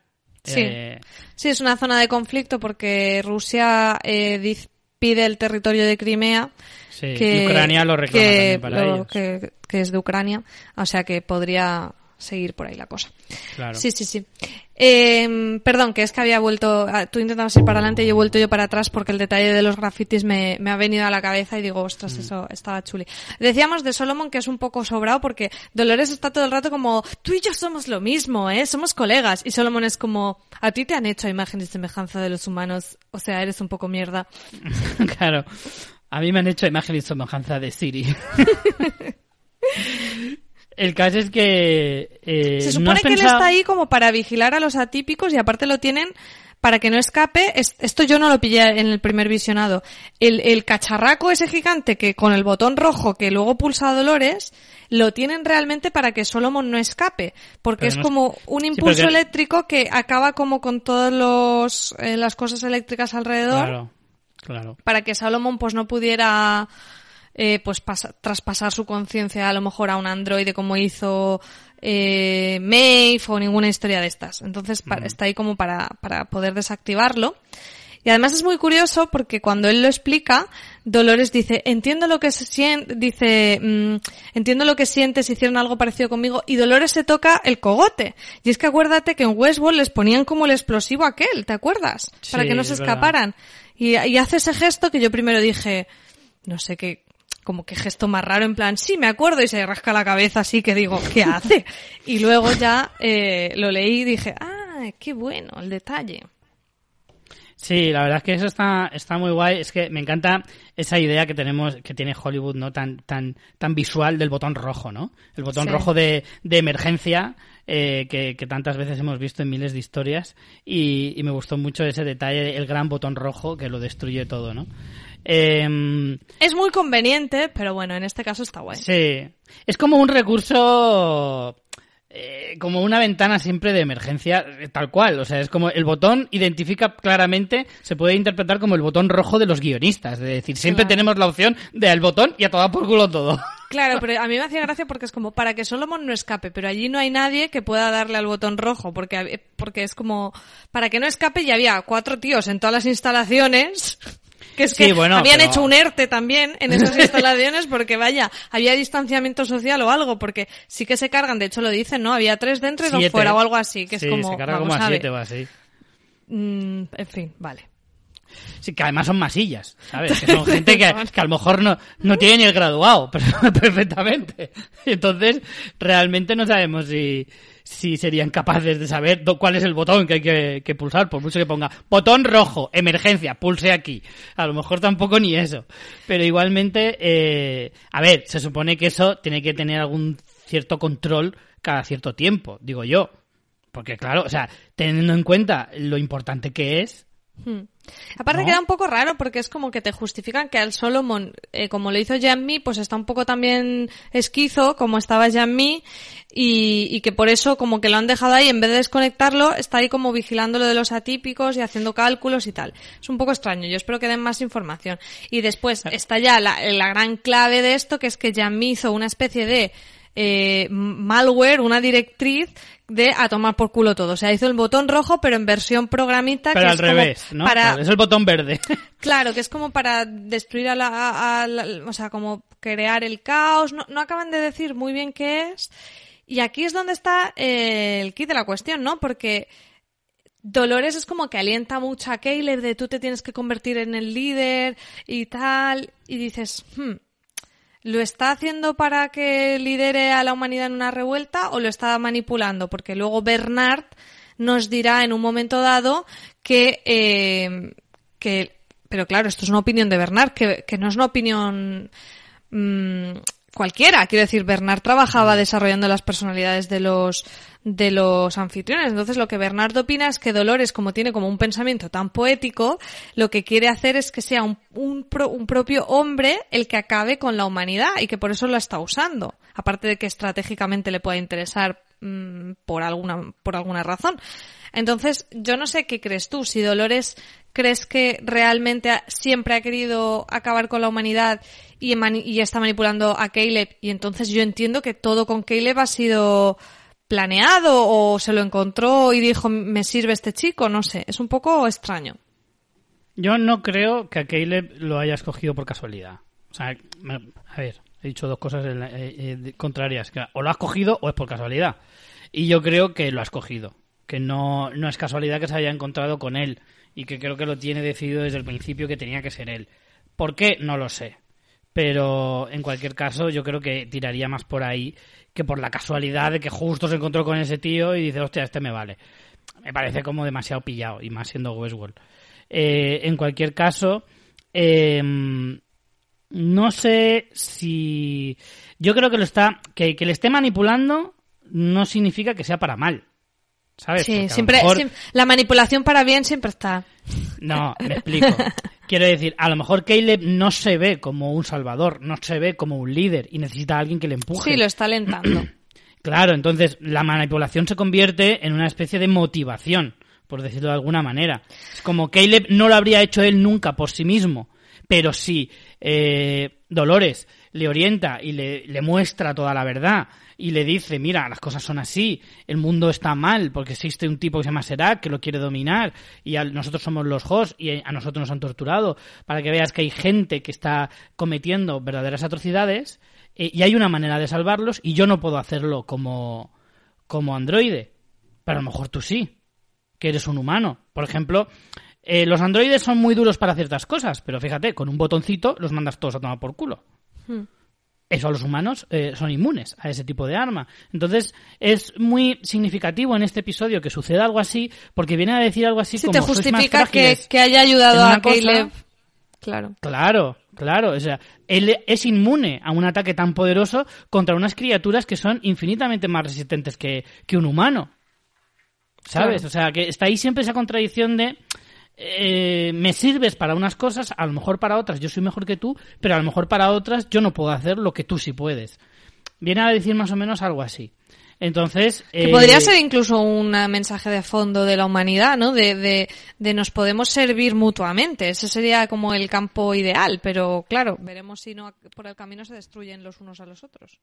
Sí. Eh, Sí, es una zona de conflicto porque Rusia eh, pide el territorio de Crimea. Sí, que, y Ucrania lo reclama que, también para lo- ellos. que- que es de Ucrania. O sea que podría seguir por ahí la cosa. Claro. Sí, sí, sí. Eh, perdón, que es que había vuelto, ah, tú intentabas ir para adelante y yo he vuelto yo para atrás porque el detalle de los grafitis me, me ha venido a la cabeza y digo, ostras, Mm. eso estaba chuli. Decíamos de Solomon que es un poco sobrado porque Dolores está todo el rato como, tú y yo somos lo mismo, ¿eh? Somos colegas. Y Solomon es como, a ti te han hecho imagen y semejanza de los humanos, o sea, eres un poco mierda. claro. A mí me han hecho imagen y semejanza de Siri. El caso es que... eh, Se ¿no supone has que él está ahí como para vigilar a los atípicos y aparte lo tienen para que no escape. Es- Esto yo no lo pillé en el primer visionado. El, el cacharraco ese gigante que con el botón rojo que luego pulsa a Dolores, lo tienen realmente para que Solomon no escape. Porque Pero es no como un Sí, impulso porque- eléctrico que acaba como con todas los, eh, las cosas eléctricas alrededor Claro, claro. para que Salomón pues no pudiera eh, pues pasa- traspasar su conciencia a lo mejor a un androide como hizo eh, Maeve o ninguna historia de estas. Entonces está ahí como para, para poder desactivarlo. Y además es muy curioso porque cuando él lo explica, Dolores dice, entiendo lo que se siente, dice, mm, entiendo lo que sientes, hicieron algo parecido conmigo, y Dolores se toca el cogote. Y es que acuérdate que en Westworld les ponían como el explosivo aquel, ¿te acuerdas? Para Sí, que no se es verdad. Y, y hace ese gesto que yo primero dije, no sé qué, como que gesto más raro, en plan, sí, me acuerdo, y se rasca la cabeza así que digo, ¿qué hace? Y luego ya eh, lo leí y dije, ah, qué bueno, el detalle. Sí, la verdad es que eso está, está muy guay. Es que me encanta esa idea que tenemos, que tiene Hollywood, ¿no? Tan, tan, tan visual del botón rojo, ¿no? El botón Sí. rojo de, de emergencia, eh, que, que tantas veces hemos visto en miles de historias. Y, y me gustó mucho ese detalle, el gran botón rojo que lo destruye todo, ¿no? Em, Es muy conveniente, pero bueno, en este caso está guay. Sí. Es como un recurso. Eh, como una ventana siempre de emergencia, eh, tal cual. O sea, es como el botón identifica claramente, se puede interpretar como el botón rojo de los guionistas. Es decir, siempre Claro. tenemos la opción del botón y a toda por culo todo. Claro, pero a mí me hacía gracia porque es como para que Solomon no escape, pero allí no hay nadie que pueda darle al botón rojo, porque, hab- porque es como, para que no escape ya había cuatro tíos en todas las instalaciones, que es Sí, que bueno, habían pero- hecho un ERTE también en esas instalaciones porque vaya, había distanciamiento social o algo, porque sí que se cargan, de hecho lo dicen, ¿no? Había tres dentro y dos fuera o algo así, que Sí, es como, se carga como a siete o así. Mm, en fin, vale. Sí, que además son masillas, ¿sabes? Que son gente que, que a lo mejor no, no tiene ni el graduado, pero perfectamente. Entonces, realmente no sabemos si, si serían capaces de saber cuál es el botón que hay que, que pulsar, por mucho que ponga botón rojo, emergencia, pulse aquí. A lo mejor tampoco ni eso. Pero igualmente, eh, a ver, se supone que eso tiene que tener algún cierto control cada cierto tiempo, digo yo. Porque claro, o sea, teniendo en cuenta lo importante que es, Hmm. Aparte ¿No? queda un poco raro porque es como que te justifican que al Solomon, eh, como lo hizo Jamie, pues está un poco también esquizo, como estaba Jamie, y, y que por eso como que lo han dejado ahí, en vez de desconectarlo, está ahí como vigilando lo de los atípicos y haciendo cálculos y tal. Es un poco extraño, yo espero que den más información. Y después está ya la, la gran clave de esto, que es que Jamie hizo una especie de eh, malware, una directriz de a tomar por culo todo. O sea, hizo el botón rojo, pero en versión programita. Pero que al es como revés, ¿no? Para, Claro, es el botón verde. Claro, que es como para destruir a la, a- a la- o sea, como crear el caos. No, no acaban de decir muy bien qué es. Y aquí es donde está eh, el kit de la cuestión, ¿no? Porque Dolores es como que alienta mucho a Caleb de tú te tienes que convertir en el líder y tal. Y dices, hmm, ¿lo está haciendo para que lidere a la humanidad en una revuelta o lo está manipulando? Porque luego Bernard nos dirá en un momento dado que, eh, pero claro, esto es una opinión de Bernard, que, que no es una opinión mm, cualquiera. Quiero decir, Bernard trabajaba desarrollando las personalidades de los de los anfitriones. Entonces, lo que Bernard opina es que Dolores, como tiene como un pensamiento tan poético, lo que quiere hacer es que sea un, un, pro- un propio hombre el que acabe con la humanidad y que por eso lo está usando. Aparte de que estratégicamente le pueda interesar mm, por alguna por alguna razón. Entonces, yo no sé qué crees tú. Si Dolores crees que realmente siempre ha querido acabar con la humanidad y, está manipulando a Caleb, y entonces yo entiendo que todo con Caleb ha sido planeado o se lo encontró y dijo me sirve este chico, no sé, es un poco extraño. Yo no creo que a Caleb lo haya escogido por casualidad. O sea, a ver, he dicho dos cosas en la- eh, eh, contrarias. o lo ha escogido o es por casualidad. Y yo creo que lo ha escogido. Que no, no es casualidad que se haya encontrado con él. Y que creo que lo tiene decidido desde el principio que tenía que ser él. ¿Por qué? No lo sé. Pero en cualquier caso, yo creo que tiraría más por ahí que por la casualidad de que justo se encontró con ese tío y dice, hostia, este me vale. Me parece como demasiado pillado, y más siendo Westworld. Eh, en cualquier caso, eh, no sé si. Yo creo que lo está. Que, que le esté manipulando no significa que sea para mal. Sí, siempre, mejor- la manipulación para bien siempre está. no, me explico. Quiero decir, a lo mejor Caleb no se ve como un salvador, no se ve como un líder y necesita a alguien que le empuje. Sí, lo está alentando. Claro, entonces la manipulación se convierte en una especie de motivación, por decirlo de alguna manera. Es como Caleb no lo habría hecho él nunca por sí mismo, pero si eh, Dolores le orienta y le, le muestra toda la verdad y le dice, mira, las cosas son así, el mundo está mal porque existe un tipo que se llama Serac que lo quiere dominar y a- nosotros somos los hosts y a nosotros nos han torturado para que veas que hay gente que está cometiendo verdaderas atrocidades eh, y hay una manera de salvarlos y yo no puedo hacerlo como, como androide, pero a lo mejor tú sí, que eres un humano. Por ejemplo, eh, los androides son muy duros para ciertas cosas, pero fíjate, con un botoncito los mandas todos a tomar por culo. Hmm. Eso a los humanos eh, son inmunes a ese tipo de arma. Entonces es muy significativo en este episodio que suceda algo así, porque viene a decir algo así Si como te "Sois más justifica que, frágiles". que haya ayudado a cosa- Caleb. Claro. Claro, claro. O sea, él es inmune a un ataque tan poderoso contra unas criaturas que son infinitamente más resistentes que, que un humano. ¿Sabes? Claro. O sea, que está ahí siempre esa contradicción de eh, me sirves para unas cosas, a lo mejor para otras yo soy mejor que tú, pero a lo mejor para otras yo no puedo hacer lo que tú sí puedes. Viene a decir más o menos algo así. Entonces... Que eh, podría ser incluso un mensaje de fondo de la humanidad, ¿no? De, de, de nos podemos servir mutuamente. Ese sería como el campo ideal, pero claro, veremos si no por el camino se destruyen los unos a los otros.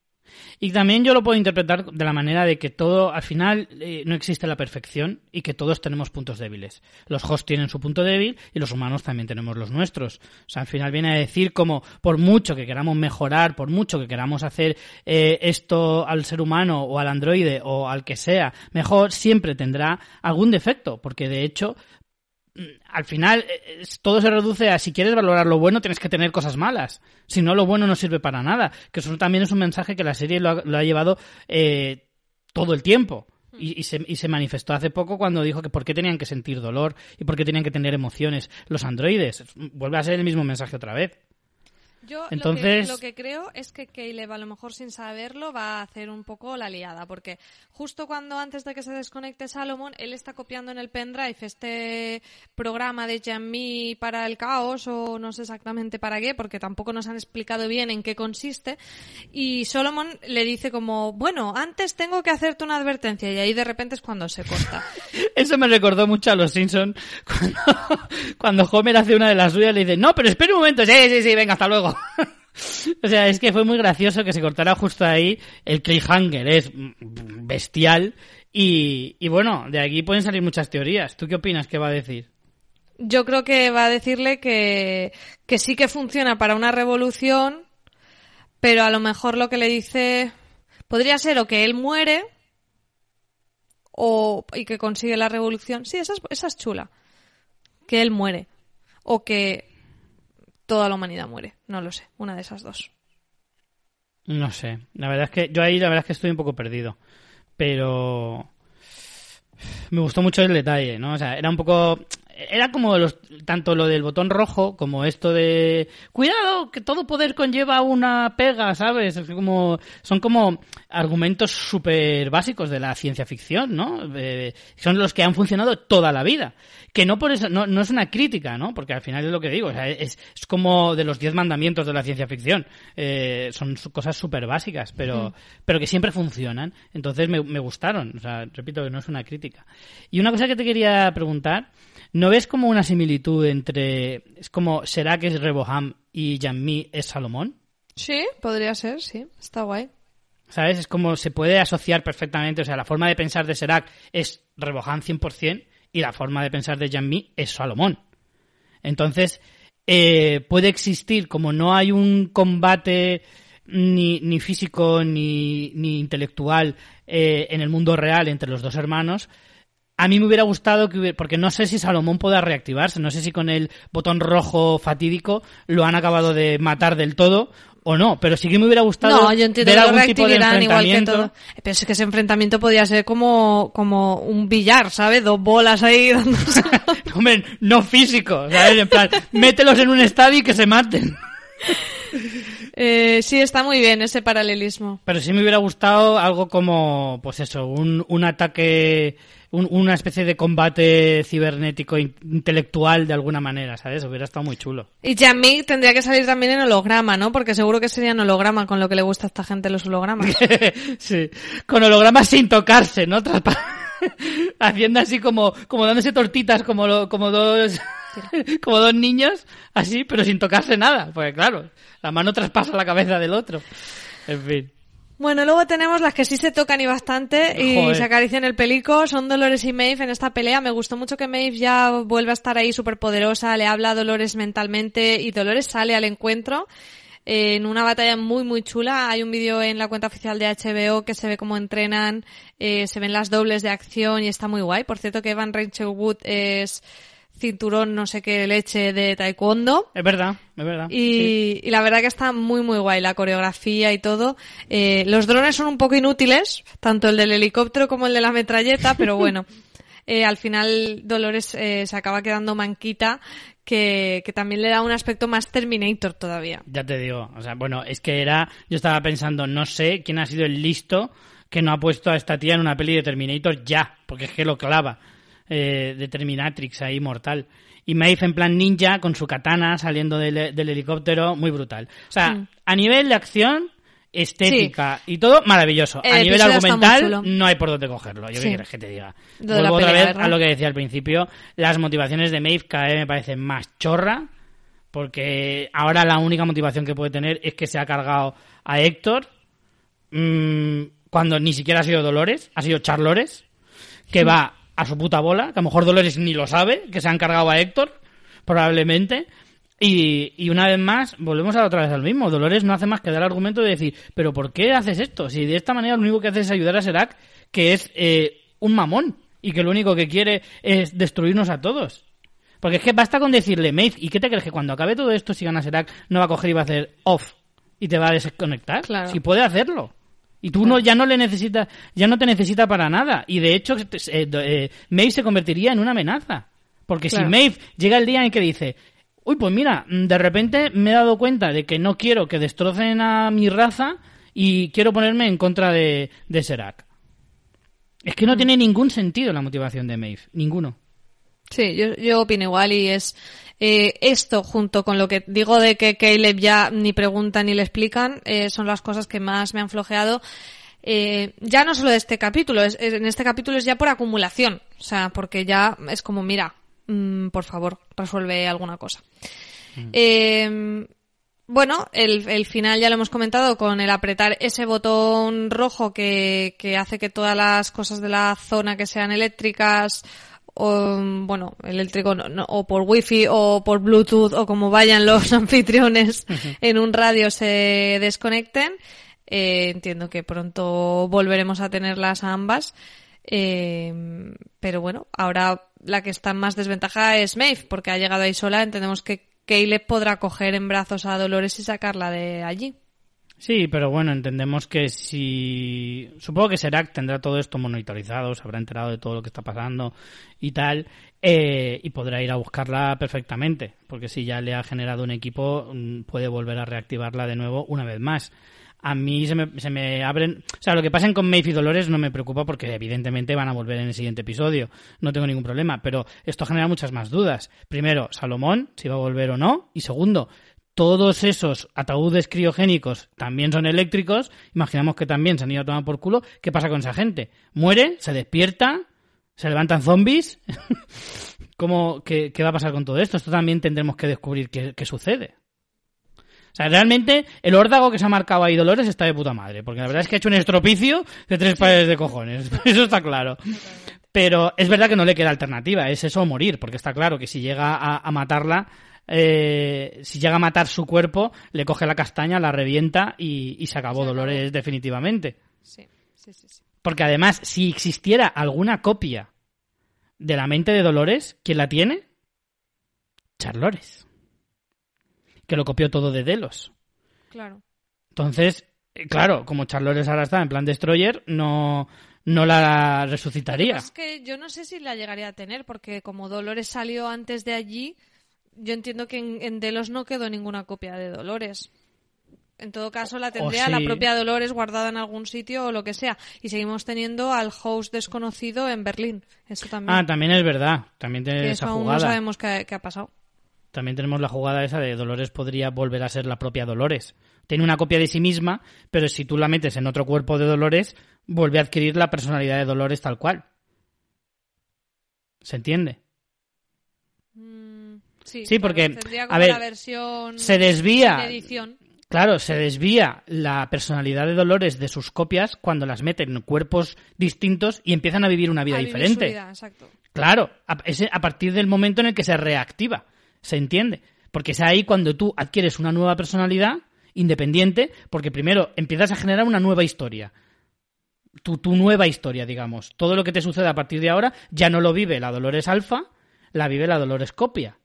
Y también yo lo puedo interpretar de la manera de que todo, al final, eh, no existe la perfección y que todos tenemos puntos débiles. Los hosts tienen su punto débil y los humanos también tenemos los nuestros. O sea, al final viene a decir como, por mucho que queramos mejorar, por mucho que queramos hacer eh, esto al ser humano o al androide o al que sea mejor, siempre tendrá algún defecto, porque de hecho mm, al final eh, todo se reduce a si quieres valorar lo bueno tienes que tener cosas malas. Si no, lo bueno no sirve para nada. Que eso también es un mensaje que la serie lo ha, lo ha llevado eh, todo el tiempo. Y, y se, y se manifestó hace poco cuando dijo que por qué tenían que sentir dolor y por qué tenían que tener emociones los androides. Vuelve a ser el mismo mensaje otra vez. Yo Entonces... lo, que, creo es que Caleb, a lo mejor sin saberlo, va a hacer un poco la liada, porque justo cuando antes de que se desconecte Salomon, él está copiando en el pendrive este programa de Jamie para el caos, o no sé exactamente para qué, porque tampoco nos han explicado bien en qué consiste, y Solomon le dice como, bueno, antes tengo que hacerte una advertencia, y ahí de repente es cuando se corta. Eso me recordó mucho a los Simpsons, cuando, cuando Homer hace una de las suyas, le dice, no, pero espera un momento, sí, sí, sí, venga, hasta luego. o sea, es que fue muy gracioso que se cortara justo ahí. El cliffhanger es bestial. Y, bueno, de aquí pueden salir muchas teorías. ¿Tú qué opinas que va a decir? Yo creo que va a decirle que, sí que funciona para una revolución, pero a lo mejor lo que le dice podría ser o que él muere o y que consigue la revolución. Sí, esa es, esa es chula. Que él muere. O que toda la humanidad muere. No lo sé, una de esas dos. No sé, la verdad es que yo ahí la verdad es que estoy un poco perdido. Pero me gustó mucho el detalle, ¿no? O sea, era un poco era como los, tanto lo del botón rojo como esto de cuidado que todo poder conlleva una pega, ¿sabes? como son como argumentos súper básicos de la ciencia ficción, ¿no? son los que han funcionado toda la vida. Que no por eso, no, no es una crítica, ¿no? Porque al final es lo que digo, o sea, es, es como de los diez mandamientos de la ciencia ficción. Eh, son cosas súper básicas, pero, pero que siempre funcionan. Entonces me, me gustaron. O sea, repito que no es una crítica. Y una cosa que te quería preguntar, ¿no ves como una similitud entre, es como, ¿será que es Reboham y Janmi es Salomón? Sí, podría ser, sí, está guay. ¿Sabes? Es como se puede asociar perfectamente. O sea, la forma de pensar de Serac es Rebohan 100% y la forma de pensar de Jean-Mi es Salomón. Entonces, eh, puede existir, como no hay un combate ni, ni físico ni, ni intelectual eh, en el mundo real entre los dos hermanos, a mí me hubiera gustado que porque no sé si Salomón pueda reactivarse, no sé si con el botón rojo fatídico lo han acabado de matar del todo o no, pero sí que me hubiera gustado no, yo entiendo ver algún tipo de enfrentamiento. Igual que todo. Pero es que ese enfrentamiento podía ser como, como un billar, ¿sabes? Dos bolas ahí dándose. Hombre, no físico, ¿sabes? En plan, mételos en un estadio y que se maten. Eh, sí, está muy bien ese paralelismo. Pero sí me hubiera gustado algo como, pues eso, un, un ataque una especie de combate cibernético intelectual de alguna manera, ¿sabes? Hubiera estado muy chulo. Y Jamie tendría que salir también en holograma, ¿no? Porque seguro que sería en holograma con lo que le gusta a esta gente los hologramas. sí, con hologramas sin tocarse, ¿no? Haciendo así como, como dándose tortitas como, como dos... como dos niños, así, pero sin tocarse nada. Porque claro, la mano traspasa la cabeza del otro. En fin. Bueno, luego tenemos las que sí se tocan y bastante y se acarician el pelico. Son Dolores y Maeve en esta pelea. Me gustó mucho que Maeve ya vuelva a estar ahí súper poderosa. Le habla a Dolores mentalmente y Dolores sale al encuentro en una batalla muy muy chula. Hay un vídeo en la cuenta oficial de HBO que se ve cómo entrenan, eh, se ven las dobles de acción y está muy guay. Por cierto que Evan Rachel Wood es cinturón no sé qué leche de taekwondo. Es verdad, es verdad. Y, y la verdad que está muy muy guay la coreografía y todo. Eh, los drones son un poco inútiles, tanto el del helicóptero como el de la metralleta, pero bueno. Eh, al final Dolores eh, se acaba quedando manquita que, que, también le da un aspecto más Terminator todavía. Ya te digo, o sea, bueno, es que era, yo estaba pensando, no sé quién ha sido el listo que no ha puesto a esta tía en una peli de Terminator ya, porque es que lo clava eh, de Terminatrix ahí mortal. Y Maeve en plan ninja con su katana saliendo del, helicóptero, muy brutal. O sea, mm. a nivel de acción, estética y todo, maravilloso. a nivel argumental, no hay por dónde cogerlo. Yo qué quieres que te diga. Vuelvo otra vez a lo que decía al principio. Las motivaciones de Maeve cada vez me parecen más chorra. Porque ahora la única motivación que puede tener es que se ha cargado a Héctor. Mmm, cuando ni siquiera ha sido Dolores, ha sido Charlores. Que va a su puta bola, que a lo mejor Dolores ni lo sabe, que se han cargado a Héctor, probablemente. Y, y, una vez más, volvemos a otra vez al mismo. Dolores no hace más que dar argumento de decir, pero ¿por qué haces esto? Si de esta manera lo único que hace es ayudar a Serac, que es eh, un mamón, y que lo único que quiere es destruirnos a todos. Porque es que basta con decirle, Maeve, ¿y qué te crees que cuando acabe todo esto, si gana Serac, no va a coger y va a hacer off y te va a desconectar? Claro. Si puede hacerlo. Y tú no, ya no le necesitas, ya no te necesita para nada. Y de hecho, eh, eh, Maeve se convertiría en una amenaza. Porque si Maeve llega el día en que dice, uy, pues mira, de repente me he dado cuenta de que no quiero que destrocen a mi raza y quiero ponerme en contra de, de Serac. Es que no Mm. tiene ningún sentido la motivación de Maeve, ninguno. Sí, yo, yo opino igual y es eh, esto junto con lo que digo de que Caleb ya ni pregunta ni le explican eh, son las cosas que más me han flojeado. Eh, ya no solo de este capítulo, es- en este capítulo es ya por acumulación, o sea, porque ya es como, mira, mm, por favor, resuelve alguna cosa. Eh, bueno, el, el final ya lo hemos comentado con el apretar ese botón rojo que, que hace que todas las cosas de la zona que sean eléctricas o, bueno, eléctrico no- no, o por wifi o por bluetooth o como vayan los anfitriones en un radio se desconecten. Eh, entiendo que pronto volveremos a tenerlas a ambas. Eh, pero bueno, ahora la que está en más desventaja es Maeve, porque ha llegado ahí sola. Entendemos que Caleb podrá coger en brazos a Dolores y sacarla de allí. Sí, pero bueno, entendemos que si... Supongo que Serac tendrá todo esto monitorizado, se habrá enterado de todo lo que está pasando y tal, eh, y podrá ir a buscarla perfectamente, porque si ya le ha generado un equipo, mm, puede volver a reactivarla de nuevo una vez más. A mí se me, se me abren... O sea, lo que pasen con Maeve y Dolores no me preocupa porque evidentemente van a volver en el siguiente episodio. No tengo ningún problema, pero esto genera muchas más dudas. Primero, Salomón, si va a volver o no. Y segundo, todos esos ataúdes criogénicos también son eléctricos, imaginamos que también se han ido a tomar por culo, ¿qué pasa con esa gente? ¿Muere? ¿Se despierta? ¿Se levantan zombies? ¿Cómo, qué, qué va a pasar con todo esto? Esto también tendremos que descubrir qué, qué sucede. O sea, realmente el órdago que se ha marcado ahí Dolores está de puta madre, porque la verdad es que ha hecho un estropicio de tres pares de cojones, eso está claro. Pero es verdad que no le queda alternativa, es eso morir, porque está claro que si llega a, a matarla, eh, si llega a matar su cuerpo, le coge la castaña, la revienta y, y se acabó Se acabó. Dolores definitivamente. Sí, sí, sí. sí. Porque además, si existiera alguna copia de la mente de Dolores, ¿quién la tiene? Charlores. Que lo copió todo de Delos. Claro. Entonces, eh, claro, como Charlores ahora está en plan Destroyer, no, no la resucitaría. Es que yo no sé si la llegaría a tener, porque como Dolores salió antes de allí, yo entiendo que en, en Delos no quedó ninguna copia de Dolores. En todo caso, la tendría sí. la propia Dolores guardada en algún sitio o lo que sea. Y seguimos teniendo al host desconocido en Berlín. Eso también. Ah, también es verdad. También tiene esa aún no jugada. sabemos qué, qué ha pasado. También tenemos la jugada esa de Dolores podría volver a ser la propia Dolores. Tiene una copia de sí misma, pero si tú la metes en otro cuerpo de Dolores, vuelve a adquirir la personalidad de Dolores tal cual. ¿Se entiende? Sí, porque, a ver, la versión Se desvía. sin edición. Claro, se desvía la personalidad de Dolores de sus copias cuando las meten en cuerpos distintos y empiezan a vivir una vida a vivir su diferente. vida, exacto. Claro, a, ese- a partir del momento en el que se reactiva. ¿Se entiende? Porque es ahí cuando tú adquieres una nueva personalidad independiente, porque primero empiezas a generar una nueva historia. Tu, tu nueva historia, digamos. Todo lo que te sucede a partir de ahora ya no lo vive la Dolores Alfa, la vive la Dolores Copia.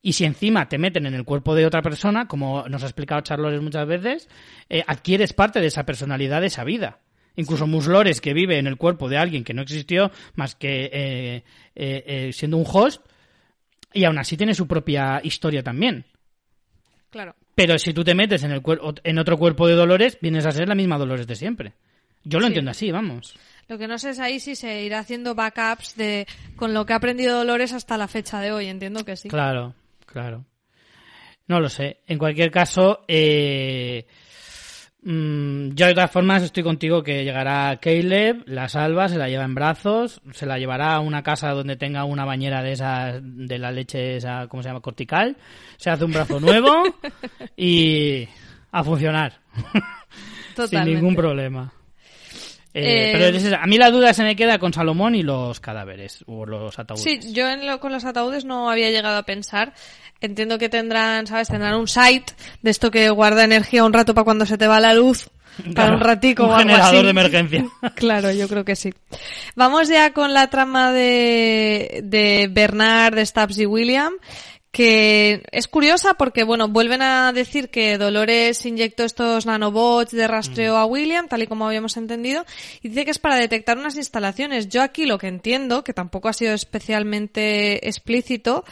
Y si encima te meten en el cuerpo de otra persona, como nos ha explicado Charlores muchas veces, eh, adquieres parte de esa personalidad, de esa vida. Incluso Muslores, que vive en el cuerpo de alguien que no existió más que eh, eh, eh, siendo un host, y aún así tiene su propia historia también. Claro. Pero si tú te metes en, el en otro cuerpo de Dolores, vienes a ser la misma Dolores de siempre. Yo lo Sí. entiendo así, vamos. Lo que no sé es ahí si se irá haciendo backups de con lo que ha aprendido Dolores hasta la fecha de hoy. Entiendo que sí. Claro, claro. No lo sé. En cualquier caso, eh, mm, yo de todas formas estoy contigo que llegará Caleb, la salva, se la lleva en brazos, se la llevará a una casa donde tenga una bañera de esas, de la leche esa, ¿cómo se llama? Cortical, se hace un brazo nuevo y a funcionar. Sin ningún problema. Eh, Eh, pero es a mí la duda se me queda con Salomón y los cadáveres, o los ataúdes. Sí, yo en lo- con los ataúdes no había llegado a pensar. Entiendo que tendrán, ¿sabes? Tendrán un site de esto que guarda energía un rato para cuando se te va la luz. Para Claro, un ratico un o algo generador así. de emergencia. claro, yo creo que sí. Vamos ya con la trama de, de Bernard, de Stubbs y William, que es curiosa porque, bueno, vuelven a decir que Dolores inyectó estos nanobots de rastreo a William, tal y como habíamos entendido, y dice que es para detectar unas instalaciones. Yo aquí lo que entiendo, que tampoco ha sido especialmente explícito,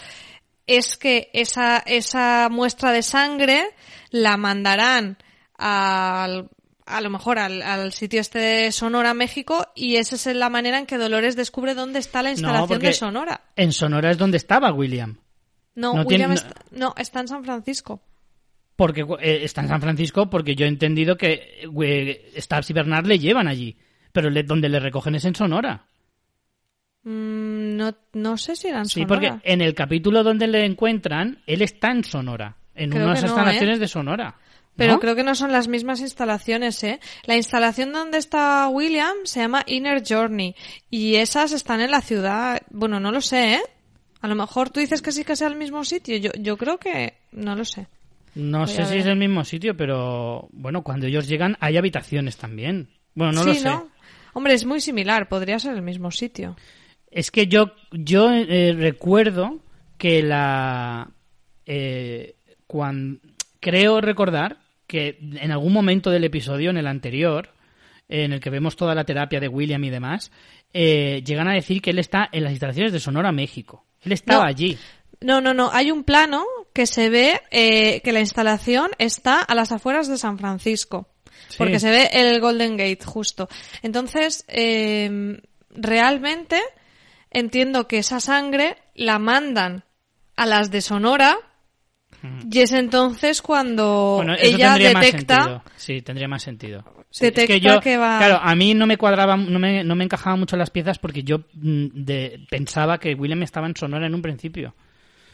es que esa, esa muestra de sangre la mandarán al, a lo mejor al, al sitio este de Sonora, México, y esa es la manera en que Dolores descubre dónde está la instalación de Sonora. En Sonora es donde estaba William. No, no William tiene- está, no, está en San Francisco. Porque eh, está en San Francisco porque yo he entendido que eh, Stubbs y Bernard le llevan allí. Pero le- donde le recogen es en Sonora. Mm, no, no sé si eran Sí, Sonora. porque en el capítulo donde le encuentran, él está en Sonora. En Creo unas instalaciones ¿eh? de Sonora. Pero ¿no? creo que no son las mismas instalaciones, ¿eh? La instalación donde está William se llama Inner Journey y esas están en la ciudad. Bueno, no lo sé, ¿eh? A lo mejor tú dices que sí que sea el mismo sitio. Yo, yo creo que no lo sé. No Voy sé si es el mismo sitio, pero bueno, cuando ellos llegan hay habitaciones también. Bueno, no sí, lo sé. ¿no? Hombre, es muy similar. Podría ser el mismo sitio. Es que yo, yo eh, recuerdo que la. Eh, cuan- creo recordar que en algún momento del episodio, en el anterior, en el que vemos toda la terapia de William y demás, eh, llegan a decir que él está en las instalaciones de Sonora, México. Él estaba No. allí. No, no, no. Hay un plano que se ve eh, que la instalación está a las afueras de San Francisco. Sí. Porque se ve el Golden Gate justo. Entonces, eh, realmente entiendo que esa sangre la mandan a las de Sonora y es entonces cuando Bueno, ella detecta. Sí, tendría más sentido. Sí, Detecta es que yo, que va- claro, a mí no me cuadraba, no me, no me encajaban mucho las piezas porque yo mm, de- pensaba que William estaba en Sonora en un principio.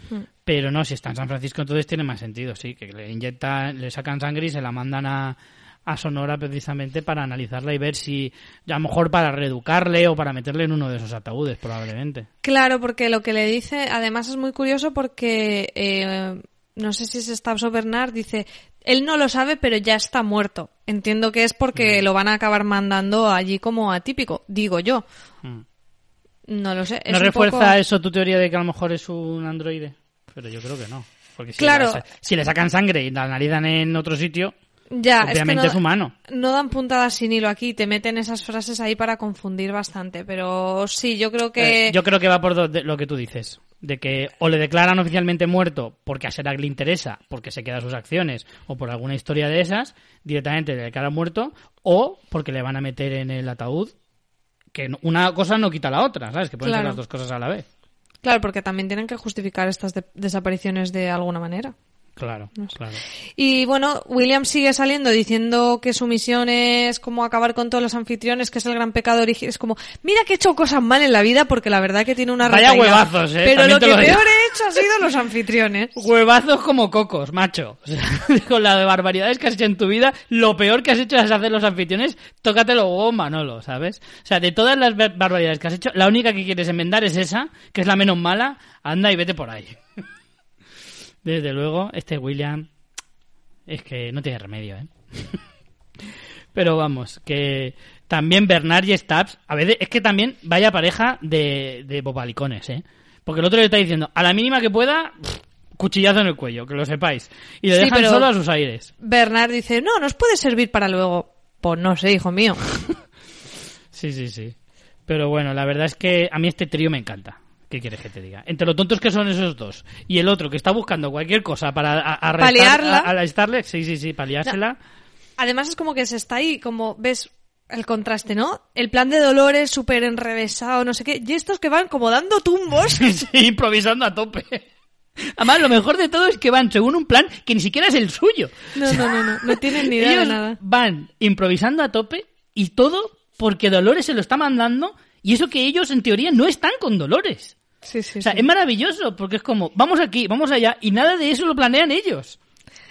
Hmm. Pero no, si está en San Francisco entonces tiene más sentido, sí, que le inyectan, le sacan sangre y se la mandan a, a Sonora precisamente para analizarla y ver si, a lo mejor para reeducarle o para meterle en uno de esos ataúdes, probablemente. Claro, porque lo que le dice, además es muy curioso porque eh, no sé si es Stabs o Bernard, dice, él no lo sabe, pero ya está muerto. Entiendo que es porque Mm. lo van a acabar mandando allí como atípico, digo yo. Mm. No lo sé. ¿No refuerza poco- eso tu teoría de que a lo mejor es un androide? Pero yo creo que no. Porque si, Claro. la- si le sacan sangre y la analizan en otro sitio, Ya, obviamente es, que no, humano. no dan puntadas sin hilo aquí, te meten esas frases ahí para confundir bastante, pero sí, yo creo que... Eh, yo creo que va por lo que tú dices. De que o le declaran oficialmente muerto porque a Serac le interesa, porque se queda sus acciones, o por alguna historia de esas, directamente le declaran muerto, o porque le van a meter en el ataúd, que una cosa no quita la otra, ¿sabes? Que pueden ser las dos cosas a la vez. Claro, porque también tienen que justificar estas de- desapariciones de alguna manera. Claro, claro. Y bueno, William sigue saliendo diciendo que su misión es como acabar con todos los anfitriones, que es el gran pecado original. Es como, mira que he hecho cosas mal en la vida porque la verdad que tiene una Vaya recaída. huevazos, eh, Pero lo que lo peor he hecho ha sido los anfitriones. Huevazos como cocos, macho. O sea, con la de barbaridades que has hecho en tu vida, lo peor que has hecho es hacer los anfitriones, tócatelo huevo, Manolo, ¿sabes? O sea, de todas las bar- barbaridades que has hecho, la única que quieres enmendar es esa, que es la menos mala, anda y vete por ahí. Desde luego, este William es que no tiene remedio, ¿eh? Pero vamos, que también Bernard y Stubbs, a veces es que también vaya pareja de, de bobalicones, ¿eh? Porque el otro le está diciendo, a la mínima que pueda, cuchillazo en el cuello, que lo sepáis. Y le Sí, dejan solo a sus aires. Bernard dice, no, nos puede servir para luego. Pues no sé, hijo mío. Sí, sí, sí. Pero bueno, la verdad es que a mí este trío me encanta. ¿Qué quieres que te diga? Entre lo tontos que son esos dos y el otro que está buscando cualquier cosa para arrestarle, sí, sí, sí, paliársela. Además es como que se está ahí, como ves el contraste, ¿no? El plan de Dolores súper enrevesado, no sé qué. Y estos que van como dando tumbos. Sí, improvisando a tope. Además, lo mejor de todo es que van según un plan que ni siquiera es el suyo. No, no, no, no. No tienen ni idea de Ellos nada. van improvisando a tope y todo porque Dolores se lo está mandando y eso que ellos en teoría no están con Dolores. Sí, sí, O sea, sí. es maravilloso porque es como, vamos aquí, vamos allá y nada de eso lo planean ellos.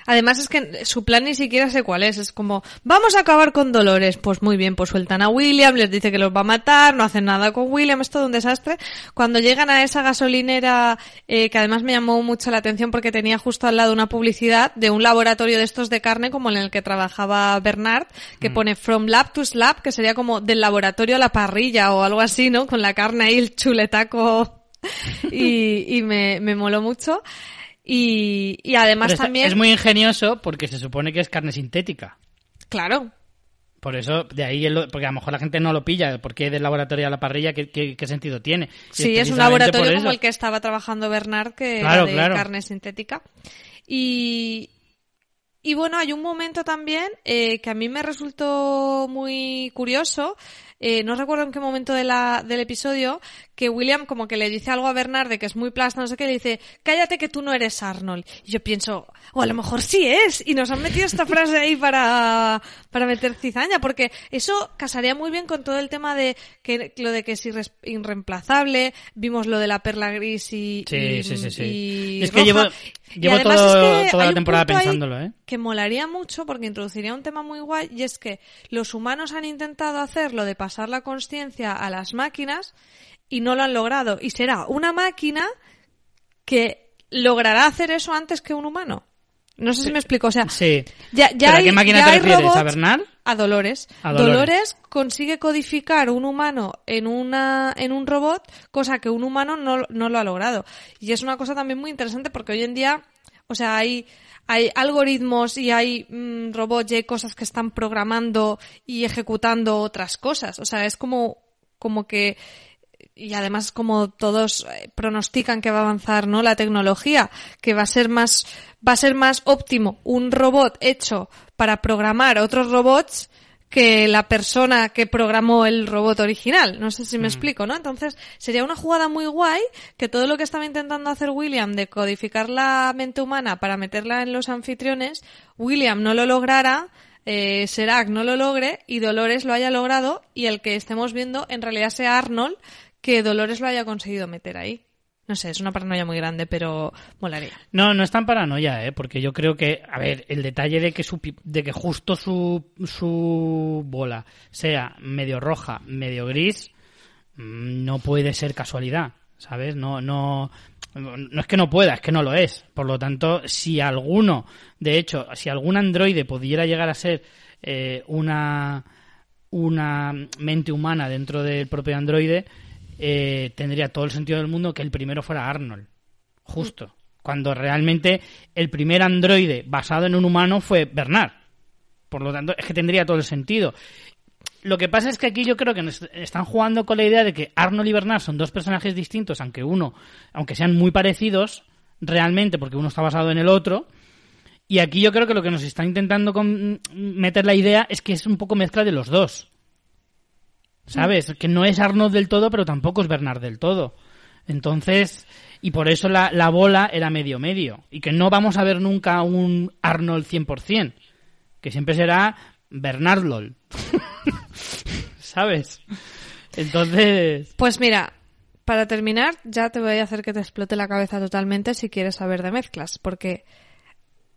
Además es que su plan ni siquiera sé cuál es. Es como, vamos a acabar con Dolores. Pues muy bien, pues sueltan a William, les dice que los va a matar, no hacen nada con William, es todo un desastre. Cuando llegan a esa gasolinera, eh, que además me llamó mucho la atención porque tenía justo al lado una publicidad de un laboratorio de estos de carne como en el que trabajaba Bernard, que pone From Lab to Slab, que sería como del laboratorio a la parrilla o algo así, ¿no? Con la carne ahí, el chuletaco. y y me, me moló mucho. Y, y además está- también... es muy ingenioso porque se supone que es carne sintética. Claro. Por eso, de ahí, el- porque a lo mejor la gente no lo pilla, porque del laboratorio a la parrilla, ¿qué, qué- qué sentido tiene? Sí, es un laboratorio por como el que estaba trabajando Bernard, que Claro, era de claro. carne sintética. Y, y bueno, hay un momento también eh, que a mí me resultó muy curioso. Eh, no recuerdo en qué momento de la, del episodio, que William como que le dice algo a Bernard de que es muy plasta, no sé qué, le dice, cállate que tú no eres Arnold. Y yo pienso, o a lo mejor sí es, y nos han metido esta frase ahí para, para meter cizaña, porque eso casaría muy bien con todo el tema de que lo de que es irreemplazable, vimos lo de la perla gris y, Sí, y- sí, sí, sí. y Es que roja. llevo, Y llevo además todo- es que toda la temporada pensándolo, ¿eh? que molaría mucho porque introduciría un tema muy guay y es que los humanos han intentado hacer lo de pasar la conciencia a las máquinas y no lo han logrado. Y será una máquina que logrará hacer eso antes que un humano. No sé si me explico. O sea, Sí. ya, ya ¿Pero a hay, qué máquina ya te refieres? ¿A Bernard? A Dolores. A Dolores. Dolores consigue codificar un humano en una en un robot, cosa que un humano no, no lo ha logrado. Y es una cosa también muy interesante porque hoy en día, o sea, hay hay algoritmos y hay mm, robots y hay cosas que están programando y ejecutando otras cosas. O sea, es como como que y además como todos eh, pronostican que va a avanzar no la tecnología que va a ser más va a ser más óptimo un robot hecho para programar otros robots que la persona que programó el robot original. No sé si me explico, ¿no? Entonces, sería una jugada muy guay que todo lo que estaba intentando hacer William de codificar la mente humana para meterla en los anfitriones, William no lo lograra, eh, Serac no lo logre y Dolores lo haya logrado y el que estemos viendo en realidad sea Arnold que Dolores lo haya conseguido meter ahí. No sé, es una paranoia muy grande, pero molaría. No, no es tan paranoia, ¿eh? Porque yo creo que, a ver, el detalle de que su, de que justo su, su bola sea medio roja, medio gris, mm, no puede ser casualidad, ¿sabes? No, no, no es que no pueda, es que no lo es. Por lo tanto, si alguno, de hecho, si algún androide pudiera llegar a ser eh, una, una mente humana dentro del propio androide, eh, tendría todo el sentido del mundo que el primero fuera Arnold. Justo. Cuando realmente el primer androide basado en un humano fue Bernard. Por lo tanto, es que tendría todo el sentido. Lo que pasa es que aquí yo creo que nos están jugando con la idea de que Arnold y Bernard son dos personajes distintos, aunque uno, aunque sean muy parecidos, realmente, porque uno está basado en el otro. Y aquí yo creo que lo que nos está intentando meter la idea es que es un poco mezcla de los dos. ¿Sabes? Que no es Arnold del todo, pero tampoco es Bernard del todo. Entonces, y por eso la, la bola era medio-medio. Y que no vamos a ver nunca un Arnold 100%. Que siempre será Bernard LOL. ¿Sabes? Entonces, Pues mira, para terminar, ya te voy a hacer que te explote la cabeza totalmente si quieres saber de mezclas, porque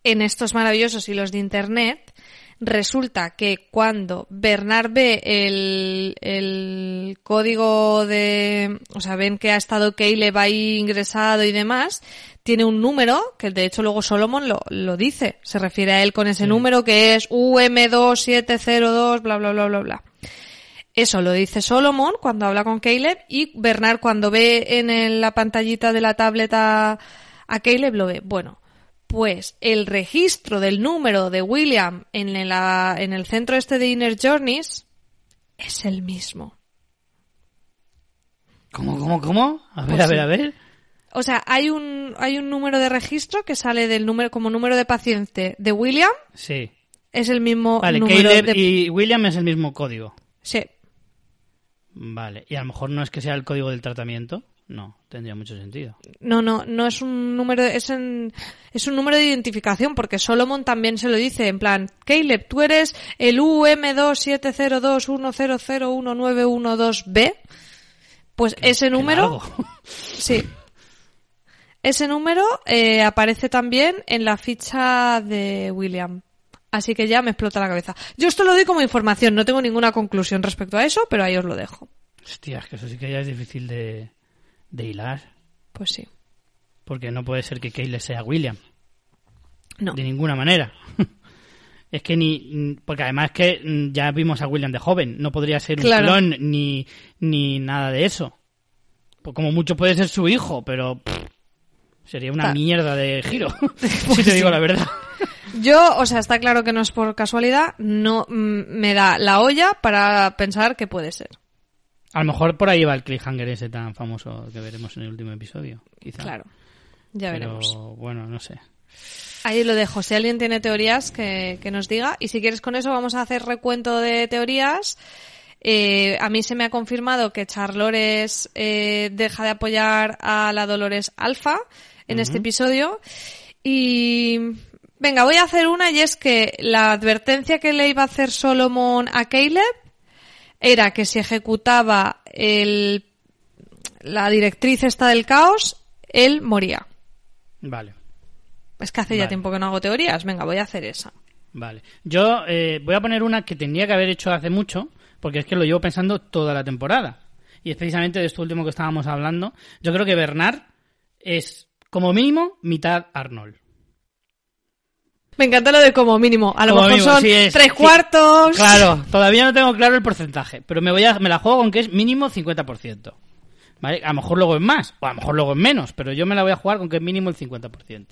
en estos maravillosos hilos de internet resulta que cuando Bernard ve el, el código de, o sea, ven que ha estado Caleb ahí ingresado y demás, tiene un número, que de hecho luego Solomon lo, lo dice, se refiere a él con ese número que es UM2702, bla, bla, bla, bla, bla. Eso lo dice Solomon cuando habla con Caleb y Bernard cuando ve en el- la pantallita de la tableta a Caleb lo ve. Bueno, pues el registro del número de William en, la- en el centro este de Inner Journeys es el mismo. ¿cómo, cómo, cómo? A ver, Pues a ver, sí. a ver. O sea, hay un, hay un número de registro que sale del número, como número de paciente de William, Sí. es el mismo Vale, número Caleb de... y William es el mismo código. Sí. Vale. Y a lo mejor no es que sea el código del tratamiento. No, tendría mucho sentido. No, no, no es un número, es, en- es un número de identificación, porque Solomon también se lo dice, en plan, Caleb, tú eres el UM270210019112B, pues ese número, sí, ese número eh, aparece también en la ficha de William. Así que ya me explota la cabeza. Yo esto lo doy como información, no tengo ninguna conclusión respecto a eso, pero ahí os lo dejo. Hostia, es que eso sí que ya es difícil de, de hilar. Pues sí. Porque no puede ser que Caleb sea William. No. De ninguna manera. es que ni. Porque además que mm, ya vimos a William de joven. No podría ser un clon ni, ni nada de eso. Pues como mucho puede ser su hijo, pero. pff, sería una Ta- mierda de giro. si Pues te digo la verdad. Yo, o sea, está claro que no es por casualidad, no mm, me da la olla para pensar que puede ser. A lo mejor por ahí va el cliffhanger ese tan famoso que veremos en el último episodio, quizá. Claro, ya Pero, veremos. bueno, no sé. Ahí lo dejo. Si alguien tiene teorías, que, que nos diga. Y si quieres con eso, vamos a hacer recuento de teorías. Eh, a mí se me ha confirmado que Charlores eh, deja de apoyar a la Dolores Alfa en este episodio. Y venga, voy a hacer una y es que la advertencia que le iba a hacer Solomon a Caleb era que si ejecutaba el, la directriz esta del caos, él moría. Vale, Es que hace ya tiempo que no hago teorías. Venga, voy a hacer esa. vale. Yo eh, voy a poner una que tendría que haber hecho hace mucho, porque es que lo llevo pensando toda la temporada. Y es precisamente de esto último que estábamos hablando. Yo creo que Bernard es, como mínimo, mitad Arnold. Me encanta lo de como mínimo. A lo Como mejor mínimo, son sí es, tres sí. cuartos. Claro, todavía no tengo claro el porcentaje, pero me voy a, me la juego con que es mínimo 50%. ¿Vale? A lo mejor luego es más, o a lo mejor luego es menos, pero yo me la voy a jugar con que es mínimo el 50%.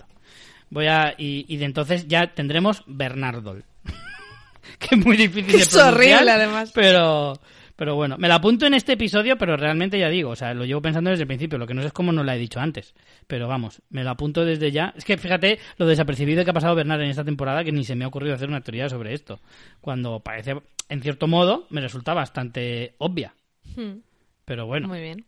Voy a, y, y de entonces ya tendremos Bernardol. que es muy difícil Que de es pronunciar, horrible, además. Pero, pero bueno, me la apunto en este episodio, pero realmente ya digo, o sea, lo llevo pensando desde el principio, lo que no sé es cómo no la he dicho antes. Pero vamos, me la apunto desde ya. Es que fíjate lo desapercibido que ha pasado Bernard en esta temporada, que ni se me ha ocurrido hacer una teoría sobre esto. Cuando parece, en cierto modo, me resulta bastante obvia. Hmm, Pero bueno. Muy bien.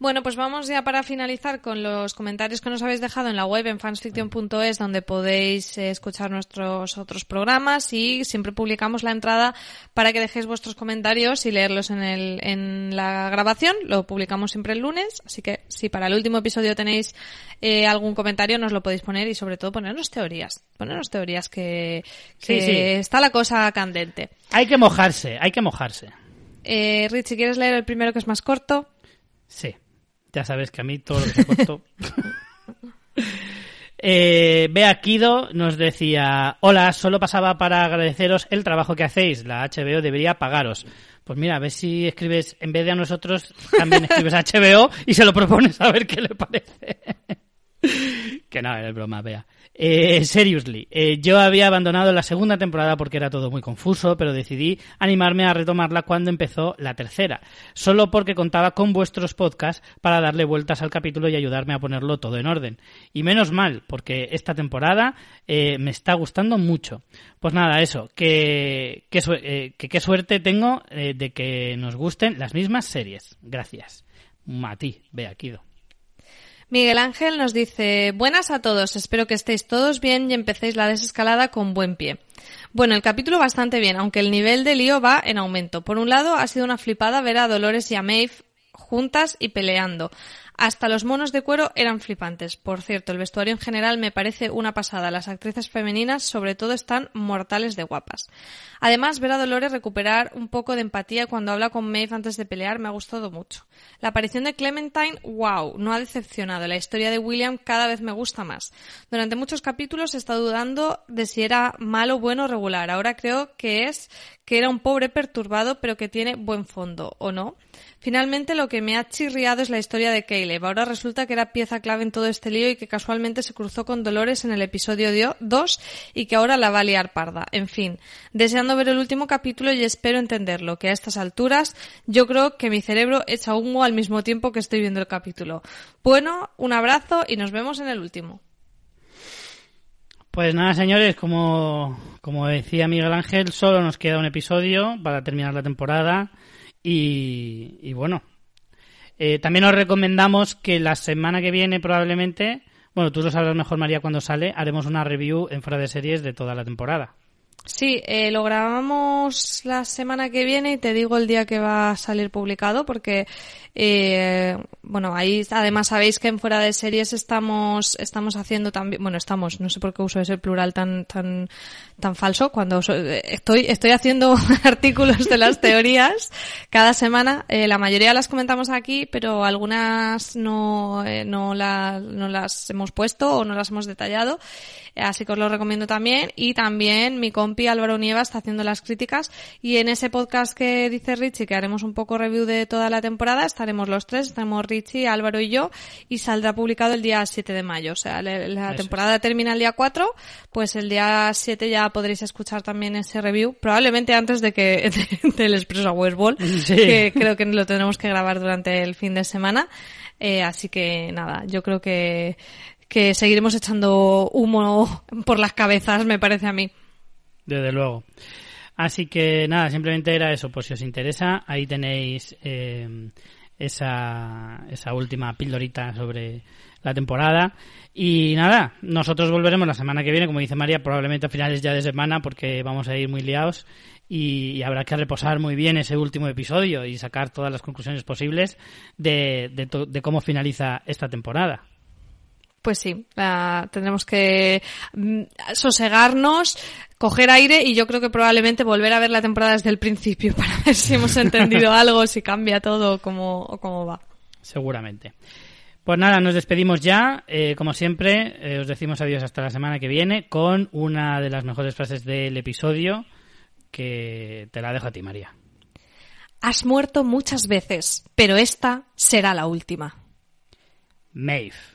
Bueno, pues vamos ya para finalizar con los comentarios que nos habéis dejado en la web en fansfiction.es donde podéis eh, escuchar nuestros otros programas y siempre publicamos la entrada para que dejéis vuestros comentarios y leerlos en, el, en la grabación. Lo publicamos siempre el lunes, así que si para el último episodio tenéis eh, algún comentario nos lo podéis poner y sobre todo ponernos teorías. Ponernos teorías que, que Sí, sí. está la cosa candente. Hay que mojarse, hay que mojarse. Eh, Richie, ¿quieres leer el primero que es más corto? Sí, ya sabes que a mí todo lo que puesto... Eh, Bea Kido nos decía, hola, solo pasaba para agradeceros el trabajo que hacéis, la HBO debería pagaros. Pues mira, a ver si escribes, en vez de a nosotros, también escribes a HBO y se lo propones a ver qué le parece. que no, es broma, Bea. Eh, seriously, eh, yo había abandonado la segunda temporada porque era todo muy confuso, pero decidí animarme a retomarla cuando empezó la tercera, solo porque contaba con vuestros podcasts para darle vueltas al capítulo y ayudarme a ponerlo todo en orden. Y menos mal, porque esta temporada eh, me está gustando mucho. Pues nada, eso, que que, eh, que qué suerte tengo de que nos gusten las mismas series. Gracias. A ti, Bea Kido. Miguel Ángel nos dice, buenas a todos, espero que estéis todos bien y empecéis la desescalada con buen pie. Bueno, el capítulo bastante bien, aunque el nivel de lío va en aumento. Por un lado, ha sido una flipada ver a Dolores y a Maeve juntas y peleando. Hasta los monos de cuero eran flipantes. Por cierto, el vestuario en general me parece una pasada. Las actrices femeninas, sobre todo, están mortales de guapas. Además, ver a Dolores recuperar un poco de empatía cuando habla con Maeve antes de pelear me ha gustado mucho. La aparición de Clementine, wow, no ha decepcionado. La historia de William cada vez me gusta más. Durante muchos capítulos he estado dudando de si era malo, bueno o regular. Ahora creo que es que era un pobre perturbado, pero que tiene buen fondo, ¿o no? Finalmente, lo que me ha chirriado es la historia de Caleb. Ahora resulta que era pieza clave en todo este lío y que casualmente se cruzó con Dolores en el episodio 2 y que ahora la va a liar parda. En fin, deseando ver el último capítulo y espero entenderlo, que a estas alturas yo creo que mi cerebro echa humo al mismo tiempo que estoy viendo el capítulo. Bueno, un abrazo y nos vemos en el último. Pues nada, señores, como, como decía Miguel Ángel, solo nos queda un episodio para terminar la temporada. Y, bueno, eh, también os recomendamos que la semana que viene probablemente, bueno, tú lo sabrás mejor María cuando sale, haremos una review en fuera de series de toda la temporada. Sí, eh, lo grabamos la semana que viene y te digo el día que va a salir publicado porque, eh, bueno, ahí además sabéis que en fuera de series estamos, estamos haciendo también, bueno, estamos, no sé por qué uso ese plural tan, tan, tan falso cuando eh, estoy, estoy haciendo artículos de las teorías cada semana. Eh, la mayoría las comentamos aquí, pero algunas no, eh, no, la- no las hemos puesto o no las hemos detallado. Así que os lo recomiendo también. Y también mi compi Álvaro Nieva está haciendo las críticas y en ese podcast que dice Richie que haremos un poco review de toda la temporada estaremos los tres, estaremos Richie, Álvaro y yo y saldrá publicado el día 7 de mayo. O sea, la, temporada termina el día 4, pues el día 7 ya podréis escuchar también ese review, probablemente antes de que del Expreso a West Ball, que creo que lo tendremos que grabar durante el fin de semana. Eh, así que nada, yo creo que, que seguiremos echando humo por las cabezas, me parece a mí. Desde luego. Así que nada, simplemente era eso, por si os interesa, ahí tenéis eh, esa, esa última pildorita sobre la temporada. Y nada, nosotros volveremos la semana que viene, como dice María, probablemente a finales ya de semana, porque vamos a ir muy liados y, habrá que reposar muy bien ese último episodio y sacar todas las conclusiones posibles de, de, cómo finaliza esta temporada. Pues sí, tendremos que mm, sosegarnos, coger aire y yo creo que probablemente volver a ver la temporada desde el principio para ver si hemos entendido algo, si cambia todo o cómo, cómo va. Seguramente. Pues nada, nos despedimos ya. Eh, como siempre, eh, os decimos adiós hasta la semana que viene con una de las mejores frases del episodio que te la dejo a ti, María. Has muerto muchas veces, pero esta será la última. Maeve.